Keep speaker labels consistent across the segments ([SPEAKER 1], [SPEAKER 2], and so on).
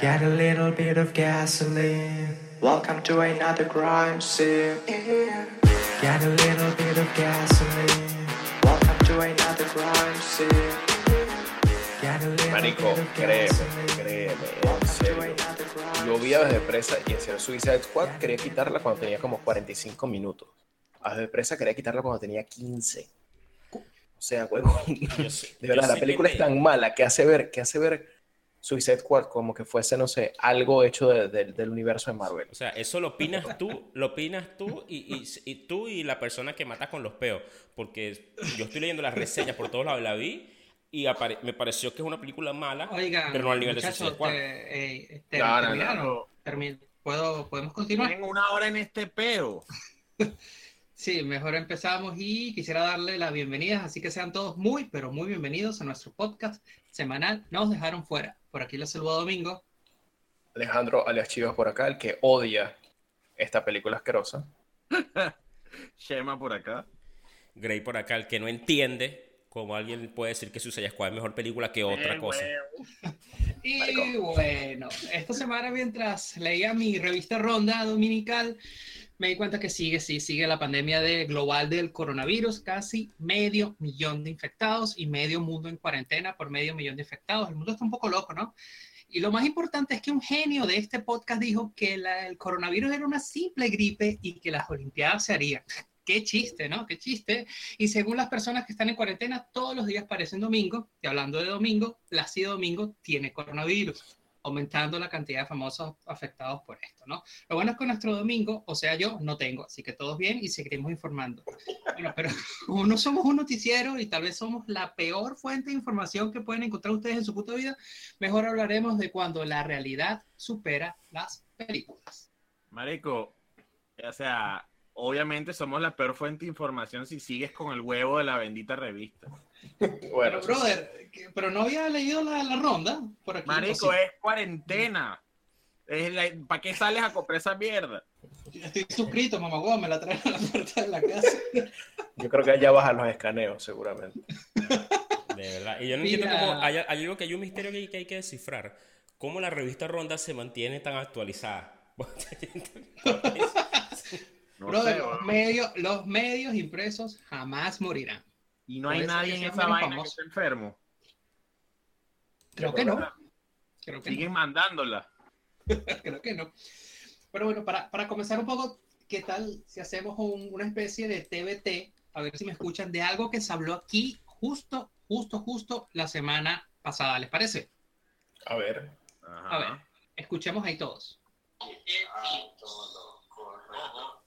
[SPEAKER 1] Get a little bit of gasoline. Welcome to another crime scene. Get a little bit of gasoline. Welcome to another crime scene.
[SPEAKER 2] Marico, créeme, créeme, en
[SPEAKER 1] Welcome to
[SPEAKER 2] serio.
[SPEAKER 1] another crime
[SPEAKER 2] Yo vi a Desde Presa y en serio Suicide Squad quería quitarla cuando tenía como 45 minutos. A Desde Presa quería quitarla cuando tenía 15. O sea,
[SPEAKER 3] sé-
[SPEAKER 2] De verdad, la película es tan mala que hace ver, que hace ver Suicide Squad como que fuese, no sé, algo hecho de- de- del universo de Marvel.
[SPEAKER 3] O sea, eso lo opinas tú, lo opinas tú y, y- y tú y la persona que mata con los peos. Porque yo estoy leyendo las reseñas por todos lados, la vi y apare- me pareció que es una película mala,
[SPEAKER 4] Oigan,
[SPEAKER 3] pero no al nivel de Suicide Squad.
[SPEAKER 4] te- eh, te-
[SPEAKER 2] No, no, no,
[SPEAKER 4] ¿Puedo, ¿Podemos continuar?
[SPEAKER 5] Tienen una hora en este peo.
[SPEAKER 4] Sí, mejor empezamos y quisiera darle las bienvenidas, así que sean todos muy, pero muy bienvenidos a nuestro podcast semanal Nos dejaron fuera. Por aquí les saludo Domingo.
[SPEAKER 2] Alejandro alias Chivas por acá, el que odia esta película asquerosa.
[SPEAKER 5] Shema por acá.
[SPEAKER 3] Grey por acá, el que no entiende cómo alguien puede decir que Suicide Squad es mejor película que otra
[SPEAKER 5] Eh,
[SPEAKER 3] cosa.
[SPEAKER 4] Y bueno, esta semana mientras leía mi revista Ronda Dominical, me di cuenta que sigue, sí, sigue la pandemia de, global del coronavirus, casi medio millón de infectados y medio mundo en cuarentena por medio millón de infectados. El mundo está un poco loco, ¿no? Y lo más importante es que un genio de este podcast dijo que la- el coronavirus era una simple gripe y que las Olimpiadas se harían. Qué chiste, ¿no? Qué chiste. Y según las personas que están en cuarentena, todos los días parecen domingo. Y hablando de domingo, Plácido Domingo tiene coronavirus, aumentando la cantidad de famosos afectados por esto, ¿no? Lo bueno es que nuestro domingo, o sea, yo no tengo, así que todos bien y seguiremos informando. Bueno, pero como no somos un noticiero y tal vez somos la peor fuente de información que pueden encontrar ustedes en su puta vida, mejor hablaremos de cuando la realidad supera las películas.
[SPEAKER 5] Marico, o sea, obviamente somos la peor fuente de información si sigues con el huevo de la bendita revista.
[SPEAKER 2] Bueno,
[SPEAKER 4] Pero, brother, que- pero no había leído la, la ronda por aquí.
[SPEAKER 5] Marico, es cuarentena. ¿Para qué sales a comprar esa mierda?
[SPEAKER 4] Estoy suscrito, mamá, me la traen a la puerta de la casa.
[SPEAKER 2] yo creo que allá bajan los escaneos, seguramente.
[SPEAKER 3] De verdad. Y yo no entiendo cómo. Hay, hay algo que hay un misterio que hay, que hay que descifrar. ¿Cómo la revista Ronda se mantiene tan actualizada?
[SPEAKER 5] No
[SPEAKER 4] Brother,
[SPEAKER 5] sé,
[SPEAKER 4] los, medios, los medios impresos jamás morirán.
[SPEAKER 5] y no hay
[SPEAKER 4] por
[SPEAKER 5] nadie en esa vaina que
[SPEAKER 4] famosos.
[SPEAKER 5] esté enfermo.
[SPEAKER 4] Creo que no. Creo que no.
[SPEAKER 5] Siguen mandándola.
[SPEAKER 4] Creo que no. Pero bueno, para, para comenzar un poco, ¿qué tal si hacemos un- una especie de TBT? A ver si me escuchan de algo que se habló aquí justo, justo, justo la semana pasada. ¿Les parece?
[SPEAKER 2] A ver.
[SPEAKER 4] A ver, escuchemos ahí todos.
[SPEAKER 6] Ojo,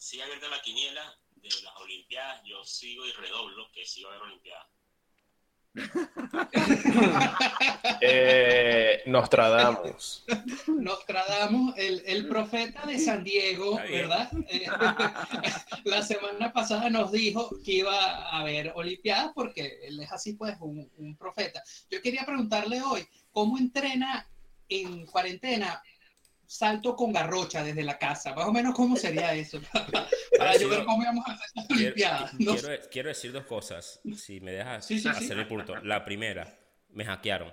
[SPEAKER 6] sigue abierta la quiniela de las Olimpiadas. Yo sigo y redoblo que sí va a haber Olimpiadas.
[SPEAKER 2] Eh, Nostradamus.
[SPEAKER 4] Nostradamus, el, el profeta de San Diego. ¿verdad? Eh, la semana pasada nos dijo que iba a haber Olimpiadas porque él es así, pues, un, un profeta. Yo quería preguntarle hoy, ¿cómo entrena en cuarentena salto con garrocha desde la casa? Más o menos, ¿cómo sería eso? Para yo ver cómo íbamos a hacer las
[SPEAKER 3] Quiero,
[SPEAKER 4] Olimpiadas. No
[SPEAKER 3] quiero- quiero decir dos cosas, si me dejas
[SPEAKER 4] Sí, sí,
[SPEAKER 3] hacer
[SPEAKER 4] sí.
[SPEAKER 3] el punto. La primera, me hackearon.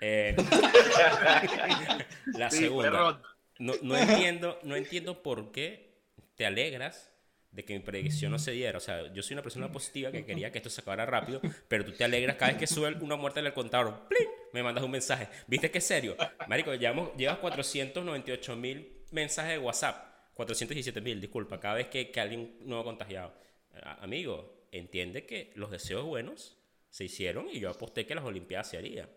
[SPEAKER 3] Eh, la segunda, no entiendo, no entiendo por qué te alegras de que mi predicción no se diera. O sea, yo soy una persona positiva que quería que esto se acabara rápido, pero tú te alegras cada vez que sube una muerte en el contador. ¡plin! Me mandas un mensaje. ¿Viste qué serio? Marico, llevamos, llevas 498 mil mensajes de WhatsApp. 417 mil, disculpa, cada vez que, que alguien nuevo contagiado. Amigo, entiende que los deseos buenos se hicieron y yo aposté que las Olimpiadas se harían.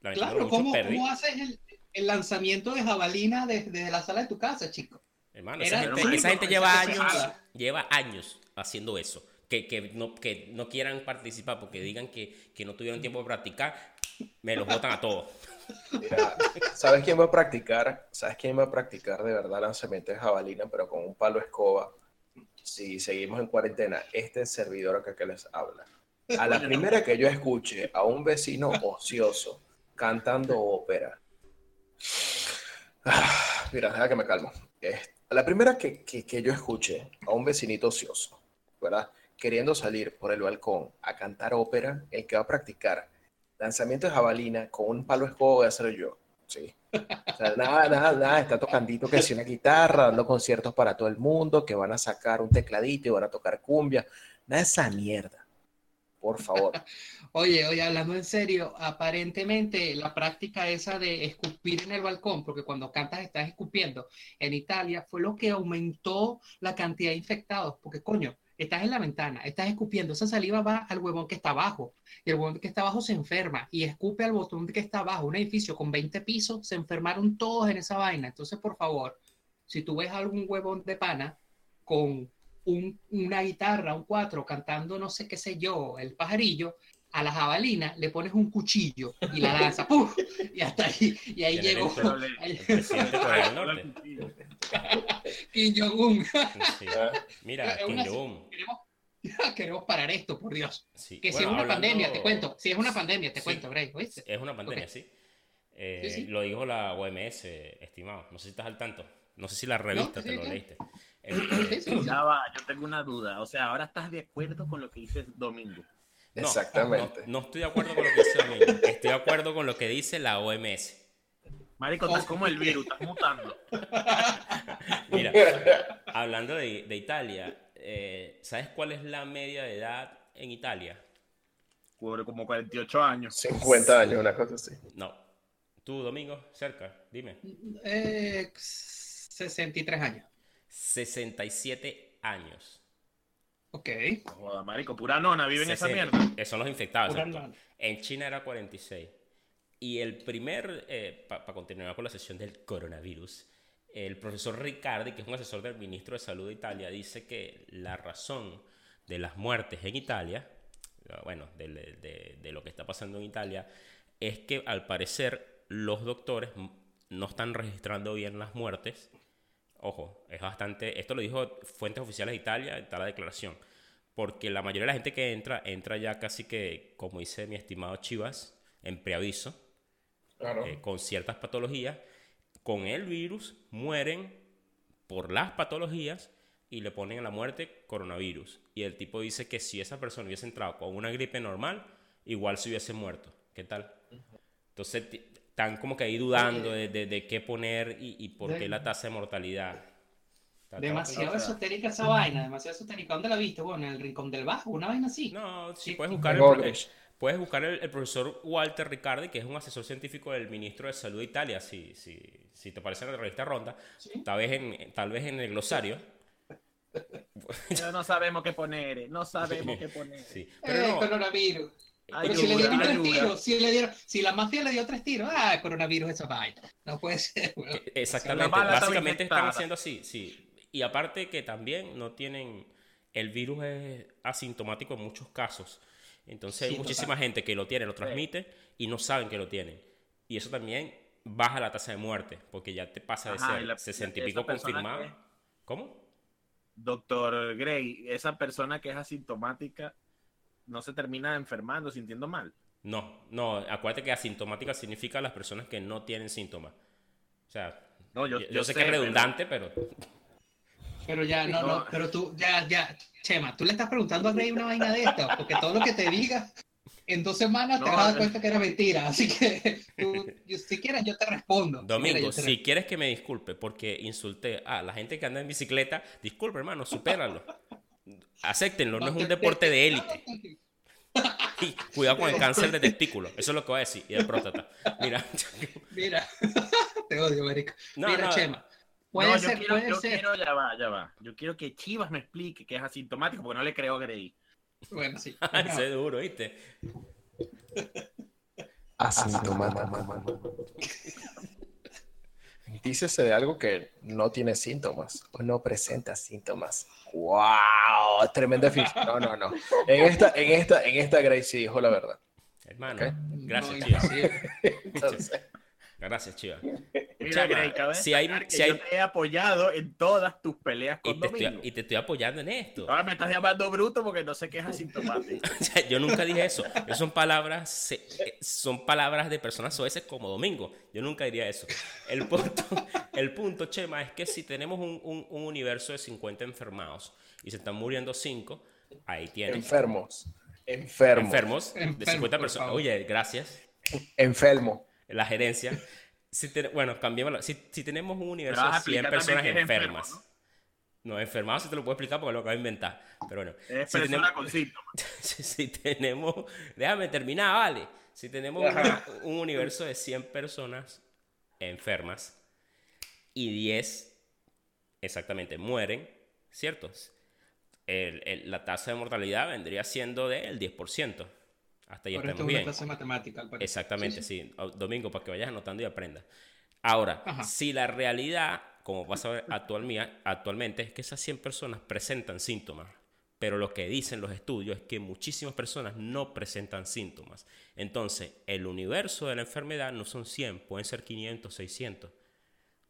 [SPEAKER 4] Claro, ¿cómo, cómo haces el, el lanzamiento de jabalina desde, desde la sala de tu casa, chico?
[SPEAKER 3] Hermano, esa gente, esa lleva años, lleva años haciendo eso. Que, que, no, que no quieran participar porque digan que, que no tuvieron tiempo de practicar, me los botan a todos.
[SPEAKER 2] Mira, ¿sabes quién va a practicar? ¿Sabes quién va a practicar de verdad lanzamiento de jabalina, pero con un palo escoba? Si seguimos en cuarentena, este servidor acá que les habla. A la primera que yo escuche a un vecino ocioso cantando ópera. Ah, Mira, deja que me calmo. Es- A la primera que, que, que yo escuche a un vecinito ocioso, ¿verdad? Queriendo salir por el balcón a cantar ópera, el que va a practicar lanzamiento de jabalina con un palo escoba voy a ser yo, ¿sí? O sea, nada, nada, nada, está tocandito que si una guitarra, dando conciertos para todo el mundo, que van a sacar un tecladito y van a tocar cumbia. Nada de esa mierda. Por favor.
[SPEAKER 4] Oye, oye, hablando en serio, aparentemente la práctica esa de escupir en el balcón, porque cuando cantas estás escupiendo, en Italia fue lo que aumentó la cantidad de infectados, porque coño, estás en la ventana, estás escupiendo, esa saliva va al huevón que está abajo, y el huevón que está abajo se enferma y escupe al botón que está abajo, un edificio con 20 pisos, se enfermaron todos en esa vaina. Entonces, por favor, si tú ves algún huevón de pana con un- una guitarra, un cuatro, cantando no sé qué sé yo, el pajarillo, a la jabalina le pones un cuchillo y la lanza, ¡puf! Y hasta ahí, y ahí llegó
[SPEAKER 3] El.
[SPEAKER 4] Kim Jong-un.
[SPEAKER 3] Sí.
[SPEAKER 2] ¿Ah?
[SPEAKER 3] Mira, Kim Jong-un.
[SPEAKER 4] Queremos, queremos parar esto, por Dios.
[SPEAKER 3] Sí.
[SPEAKER 4] Que si es una
[SPEAKER 3] hablando-
[SPEAKER 4] pandemia, te cuento. Si es una pandemia, te
[SPEAKER 3] Sí.
[SPEAKER 4] cuento, Bray. ¿oíste?
[SPEAKER 3] Es una pandemia. Eh,
[SPEAKER 4] Sí, sí.
[SPEAKER 3] Lo dijo la OMS, estimado. No sé si estás al tanto. No sé si la revista te lo
[SPEAKER 4] sí.
[SPEAKER 3] leíste.
[SPEAKER 5] Va, yo tengo una duda. O sea, ahora estás de acuerdo con lo que dice Domingo.
[SPEAKER 3] No,
[SPEAKER 2] Exactamente.
[SPEAKER 3] No, no estoy de acuerdo con lo que dice Domingo. Estoy de acuerdo con lo que dice la OMS.
[SPEAKER 5] Marico, estás como el virus, estás mutando.
[SPEAKER 3] Mira, hablando de, de Italia, eh, ¿sabes cuál es la media de edad en Italia?
[SPEAKER 5] Como 48 años.
[SPEAKER 2] 50 años, una cosa así.
[SPEAKER 3] No. Tú, Domingo, cerca, dime.
[SPEAKER 4] Eh, 63 años.
[SPEAKER 3] 67 años.
[SPEAKER 4] Ok.
[SPEAKER 5] Joda, marico, pura nona, vive en esa
[SPEAKER 3] 60.
[SPEAKER 5] mierda.
[SPEAKER 3] Eh, son los infectados. En China era 46. Y el primer, para continuar con la sesión del coronavirus, el profesor Riccardi, que es un asesor del ministro de Salud de Italia, dice que la razón de las muertes en Italia, bueno, de, de- de lo que está pasando en Italia, es que al parecer los doctores no están registrando bien las muertes. Ojo, es bastante. Esto lo dijo fuentes oficiales de Italia, está la declaración. Porque la mayoría de la gente que entra, entra ya casi que, como dice mi estimado Chivas, en preaviso,
[SPEAKER 2] Claro.
[SPEAKER 3] eh, con ciertas patologías. Con el virus mueren por las patologías y le ponen a la muerte coronavirus. Y el tipo dice que si esa persona hubiese entrado con una gripe normal, igual se hubiese muerto. ¿Qué tal? Entonces, están como que ahí dudando de, de- de qué poner y, y por qué la tasa de mortalidad.
[SPEAKER 4] Demasiado esotérica esa vaina, demasiado esotérica. ¿Dónde la viste? Bueno, en el rincón del bajo, una vaina así.
[SPEAKER 3] No, sí,
[SPEAKER 4] Sí,
[SPEAKER 3] puedes buscar, el, puedes buscar el, el profesor Walter Riccardi, que es un asesor científico del ministro de Salud de Italia, si, si, si te parece en la revista Ronda,
[SPEAKER 4] Sí.
[SPEAKER 3] tal vez en, tal vez en el glosario.
[SPEAKER 5] Ya no sabemos qué poner, no sabemos qué poner.
[SPEAKER 3] Sí,
[SPEAKER 4] Eh,
[SPEAKER 3] pero no,
[SPEAKER 4] coronavirus.
[SPEAKER 5] Ayuda,
[SPEAKER 4] Pero si le dieron tres tiros, si, le dieron, si la mafia le dio tres tiros, ah, coronavirus esa vaina. No puede ser,
[SPEAKER 3] eh, exactamente, básicamente están haciendo así, sí. Y aparte que también no tienen, el virus es asintomático en muchos casos. Entonces hay
[SPEAKER 4] Sí,
[SPEAKER 3] muchísima gente que lo tiene, lo transmite y no saben que lo tienen. Y eso también baja la tasa de muerte, porque ya te pasa de
[SPEAKER 5] Ajá,
[SPEAKER 3] ser
[SPEAKER 5] la-
[SPEAKER 3] 60 y pico confirmado.
[SPEAKER 5] que-
[SPEAKER 3] ¿Cómo?
[SPEAKER 5] Doctor Gray, esa persona que es asintomática no se termina enfermando, sintiendo mal.
[SPEAKER 3] No, no, acuérdate que asintomática significa las personas que no tienen síntomas. O sea,
[SPEAKER 5] No, yo,
[SPEAKER 3] yo,
[SPEAKER 5] yo
[SPEAKER 3] sé,
[SPEAKER 5] sé,
[SPEAKER 3] que es redundante, pero
[SPEAKER 4] Pero ya, no, no,
[SPEAKER 5] No.
[SPEAKER 4] pero tú, ya, ya, Chema, tú le estás preguntando a Rey una vaina de esta, porque todo lo que te diga en dos semanas te vas a dar
[SPEAKER 5] eh.
[SPEAKER 4] cuenta que era mentira. Así que tú, si quieres, yo te respondo.
[SPEAKER 3] Domingo,
[SPEAKER 4] te
[SPEAKER 3] si quieres que me disculpe porque insulté a la gente que anda en bicicleta, disculpe, hermano, supéralo. Acéptenlo, no es un
[SPEAKER 4] te-
[SPEAKER 3] deporte
[SPEAKER 4] te-
[SPEAKER 3] de élite. Y cuidado con el cáncer de testículo, eso es lo que voy a decir, y de próstata. Mira,
[SPEAKER 4] Mira, te odio, marico.
[SPEAKER 3] No,
[SPEAKER 4] Mira,
[SPEAKER 3] no.
[SPEAKER 4] Chema, puede
[SPEAKER 5] No, yo
[SPEAKER 4] ser,
[SPEAKER 5] quiero,
[SPEAKER 4] puede
[SPEAKER 5] yo
[SPEAKER 4] ser.
[SPEAKER 5] quiero, ya va, ya va. Yo quiero que Chivas me explique que es asintomático porque no le creo a Gray.
[SPEAKER 4] Bueno, sí.
[SPEAKER 3] ese es duro, ¿viste?
[SPEAKER 2] Asintomático. Dícese de algo que no tiene síntomas o no presenta síntomas. ¡Wow! Tremenda definición. No, no, no. En esta, en esta, en esta Gracie dijo la verdad.
[SPEAKER 3] Hermano, gracias,
[SPEAKER 4] No.
[SPEAKER 2] Entonces,
[SPEAKER 3] Gracias, Chivas.
[SPEAKER 5] Mira,
[SPEAKER 3] Chema, si hay- si hay-
[SPEAKER 5] yo te he apoyado en todas tus peleas
[SPEAKER 3] Y
[SPEAKER 5] con
[SPEAKER 3] te, estoy,
[SPEAKER 5] Domingo.
[SPEAKER 3] y te estoy apoyando en esto.
[SPEAKER 5] Ahora me estás llamando bruto porque no sé qué es asintomático.
[SPEAKER 3] Yo nunca dije eso. Esas son palabras, eh, son palabras de personas soeces como Domingo. Yo nunca diría eso. El punto, el punto, Chema, es que si tenemos un, un- un universo de 50 enfermados y se están muriendo 5, ahí tienes
[SPEAKER 2] enfermos. Enfermos.
[SPEAKER 3] enfermos de
[SPEAKER 4] Enfermos,
[SPEAKER 3] 50
[SPEAKER 4] por
[SPEAKER 3] personas. Oye, gracias.
[SPEAKER 2] Enfermo.
[SPEAKER 3] La gerencia. Si te- bueno, cambiémoslo. Si, si tenemos un universo de 100
[SPEAKER 5] explicar
[SPEAKER 3] personas
[SPEAKER 5] enfermo,
[SPEAKER 3] enfermas. No, enfermado sí te lo puedo explicar porque lo acabo de inventar. Pero bueno.
[SPEAKER 5] Es
[SPEAKER 3] si tenemos-
[SPEAKER 5] con
[SPEAKER 3] si, si tenemos, déjame terminar, vale. Si tenemos un universo de 100 personas enfermas y 10 exactamente mueren, ¿cierto? El- el- la tasa de mortalidad vendría siendo del 10%. Hasta ahí
[SPEAKER 4] esto
[SPEAKER 3] estamos
[SPEAKER 4] es una
[SPEAKER 3] bien.
[SPEAKER 4] clase de matemática, al parecer.
[SPEAKER 3] Exactamente,
[SPEAKER 4] Sí,
[SPEAKER 3] Domingo, para que vayas anotando y aprendas. Ahora,
[SPEAKER 4] Ajá.
[SPEAKER 3] si la realidad, como pasa a ver actual actualmente, es que esas 100 personas presentan síntomas, pero lo que dicen los estudios es que muchísimas personas no presentan síntomas. Entonces, el universo de la enfermedad no son 100, pueden ser 500, 600,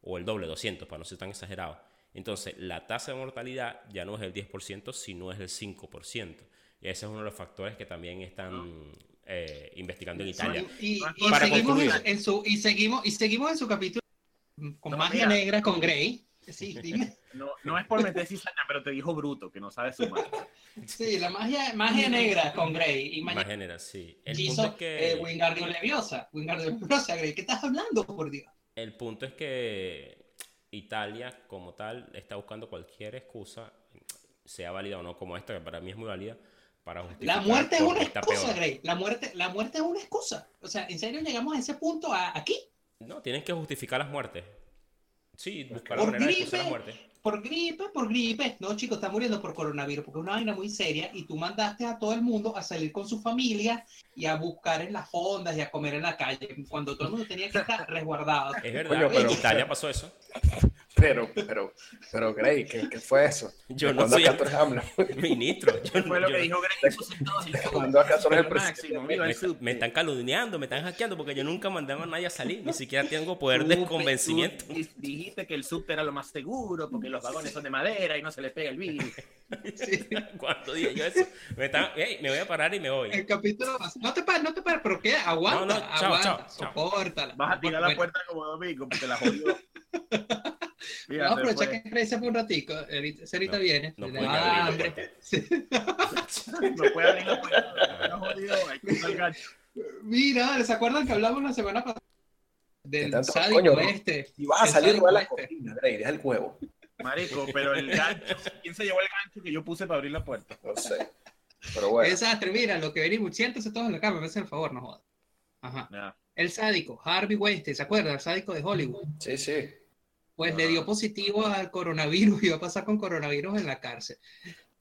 [SPEAKER 3] o el doble, 200, para no ser tan exagerado. Entonces, la tasa de mortalidad ya no es el 10%, sino es el 5%. Y ese es uno de los factores que también están eh, investigando en Italia.
[SPEAKER 4] Y,
[SPEAKER 5] Para
[SPEAKER 4] y seguimos en, en su, y, seguimos, y seguimos en su capítulo con
[SPEAKER 5] No,
[SPEAKER 4] magia
[SPEAKER 5] mira.
[SPEAKER 4] negra con Grey. Sí, dime.
[SPEAKER 5] No, no es por meter cizaña, pero te dijo bruto, que no sabe sumar.
[SPEAKER 4] Sí, la magia, magia negra con Grey. Y mañana
[SPEAKER 3] general, sí. El punto
[SPEAKER 4] hizo
[SPEAKER 3] es que...
[SPEAKER 4] eh, Wingardium Leviosa. Wingardium Leviosa, Grey. ¿Qué estás hablando, por Dios?
[SPEAKER 3] El punto es que Italia, como tal, está buscando cualquier excusa, sea válida o no, como esta, que para mí es muy válida, para justificar.
[SPEAKER 4] La muerte es una excusa. Grey. La muerte, la muerte es una excusa. O sea, ¿en serio llegamos a ese punto a- aquí?
[SPEAKER 3] No, tienen que justificar las muertes. Sí, buscar la manera de excusar
[SPEAKER 4] gripe.
[SPEAKER 3] las muertes.
[SPEAKER 4] Por gripe, por gripe. No, chicos, está muriendo por coronavirus porque es una vaina muy seria y tú mandaste a todo el mundo a salir con su familia y a buscar en las fondas y a comer en la calle cuando todo el mundo tenía que estar resguardado.
[SPEAKER 3] Es verdad,
[SPEAKER 2] pero-
[SPEAKER 3] en Italia pasó eso.
[SPEAKER 2] Pero, pero, pero, Grey, ¿qué, qué fue eso?
[SPEAKER 3] Yo
[SPEAKER 2] ¿De
[SPEAKER 3] no soy
[SPEAKER 2] AMLO?
[SPEAKER 3] ministro. Yo,
[SPEAKER 5] Fue lo
[SPEAKER 3] yo-
[SPEAKER 5] que dijo Greg. puso todos en
[SPEAKER 2] ¿De
[SPEAKER 5] su-
[SPEAKER 2] cuándo acá el presidente?
[SPEAKER 5] máximo,
[SPEAKER 3] me, me- están calumniando, me están hackeando porque yo nunca mandaba a nadie a salir, ni siquiera tengo poder
[SPEAKER 5] Tú,
[SPEAKER 3] de convencimiento.
[SPEAKER 5] tú dijiste que el subte era lo más seguro porque los vagones son de madera y no se les pega el virus.
[SPEAKER 4] Sí.
[SPEAKER 3] Cuando dije yo eso, me, están- ey, me voy a parar y me voy.
[SPEAKER 4] El capítulo No te pares, no te pares, pero ¿qué? Aguanta,
[SPEAKER 3] No, no, chao,
[SPEAKER 4] aguanta,
[SPEAKER 3] chao, chao.
[SPEAKER 4] sopórtala.
[SPEAKER 5] Vas a tirar la puerta como domingo porque la jodió.
[SPEAKER 4] Vamos a aprovechar
[SPEAKER 5] Fíjate,
[SPEAKER 4] que se fue un ratico. Ahorita, ahorita
[SPEAKER 3] No,
[SPEAKER 4] viene.
[SPEAKER 3] no puede
[SPEAKER 4] va a dar
[SPEAKER 3] abrir la.
[SPEAKER 4] Sí.
[SPEAKER 5] no puede abrir la puerta. La jodió, hay que usar el gancho.
[SPEAKER 4] Mira, ¿se acuerdan que hablamos la semana pasada?
[SPEAKER 2] ¿Qué
[SPEAKER 4] Del sádico
[SPEAKER 2] Coño,
[SPEAKER 4] este.
[SPEAKER 2] Si vas a salir, va a la
[SPEAKER 4] este.
[SPEAKER 2] cocina, Grey, deja el huevo.
[SPEAKER 5] Marico, pero el gancho, ¿quién se llevó el gancho que yo puse para abrir la puerta?
[SPEAKER 2] No sé. Pero bueno.
[SPEAKER 4] Desastre, mira, lo que venimos, siéntese todos en la cama, me hacen el favor, no jodas. Ajá. El sádico, Harvey Weinstein, ¿se acuerdan? El sádico de Hollywood.
[SPEAKER 2] Sí, sí.
[SPEAKER 4] Pues le dio positivo al coronavirus y va a pasar con coronavirus en la cárcel.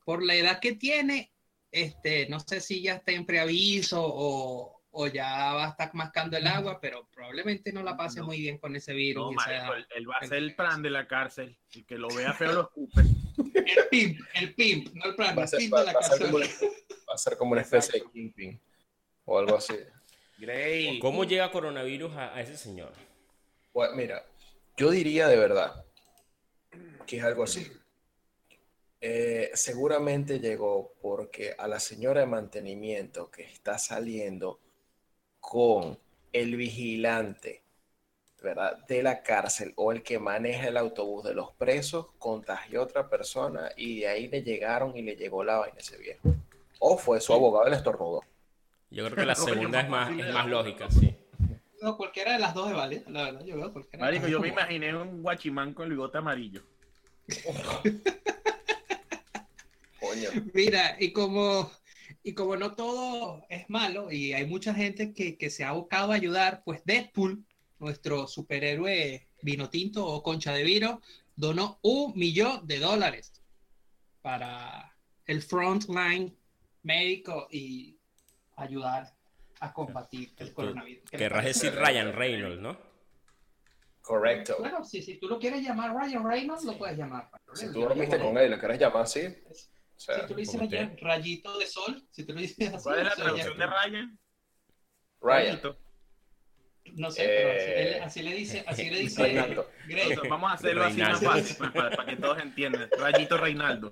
[SPEAKER 4] Por la edad que tiene, este, no sé si ya está en preaviso o, o ya va a estar mascando el agua, pero probablemente no la pase
[SPEAKER 5] No.
[SPEAKER 4] muy bien con ese virus.
[SPEAKER 5] No, marico, él, va a ser el plan de la cárcel. El que lo vea feo lo escupe.
[SPEAKER 4] El pimp, el pimp, no el plan,
[SPEAKER 2] Va a
[SPEAKER 4] el
[SPEAKER 2] ser,
[SPEAKER 4] pimp
[SPEAKER 2] va-
[SPEAKER 4] de la
[SPEAKER 2] va
[SPEAKER 4] cárcel.
[SPEAKER 2] como, una, va a ser como una especie de kingpin o algo así.
[SPEAKER 5] Grey.
[SPEAKER 3] ¿Cómo llega coronavirus a, a ese señor?
[SPEAKER 2] Pues mira, yo diría de verdad que es algo así. Eh, seguramente llegó porque a la señora de mantenimiento que está saliendo con el vigilante, ¿verdad? De la cárcel o el que maneja el autobús de los presos, contagió a otra persona y de ahí le llegaron y le llegó la vaina ese viejo. O fue su abogado el estornudo.
[SPEAKER 3] Yo creo que la segunda es
[SPEAKER 5] más
[SPEAKER 3] es más lógica, sí.
[SPEAKER 4] No, cualquiera de las dos es válida, la verdad, yo veo cualquiera. de las
[SPEAKER 5] Marico,
[SPEAKER 4] dos
[SPEAKER 5] yo me imaginé un guachimán con el bigote amarillo.
[SPEAKER 2] Coño.
[SPEAKER 4] Mira, y como, y como no todo es malo y hay mucha gente que, que se ha buscado a ayudar, pues Deadpool, nuestro superhéroe vino tinto o concha de vino, donó un millón de dólares para el frontline médico y ayudar a combatir el coronavirus. ¿Qué le
[SPEAKER 3] Querrás decir Ryan Reynolds, ¿no?
[SPEAKER 2] Correcto.
[SPEAKER 4] Claro, si, si tú lo quieres llamar Ryan Reynolds, lo puedes llamar.
[SPEAKER 2] Si tú dormiste con él y lo querés llamar así, o sea,
[SPEAKER 4] Si tú le dices
[SPEAKER 3] usted.
[SPEAKER 4] rayito de sol, si tú le dices así,
[SPEAKER 5] ¿Cuál es la traducción de Ryan?
[SPEAKER 2] Ryan.
[SPEAKER 5] Rayito.
[SPEAKER 4] No sé, pero así,
[SPEAKER 2] Eh,
[SPEAKER 4] él- así le dice, así le dice
[SPEAKER 2] Reinaldo.
[SPEAKER 5] Vamos a hacerlo así más fácil, pues, para, para que todos entiendan. Rayito Reinaldo.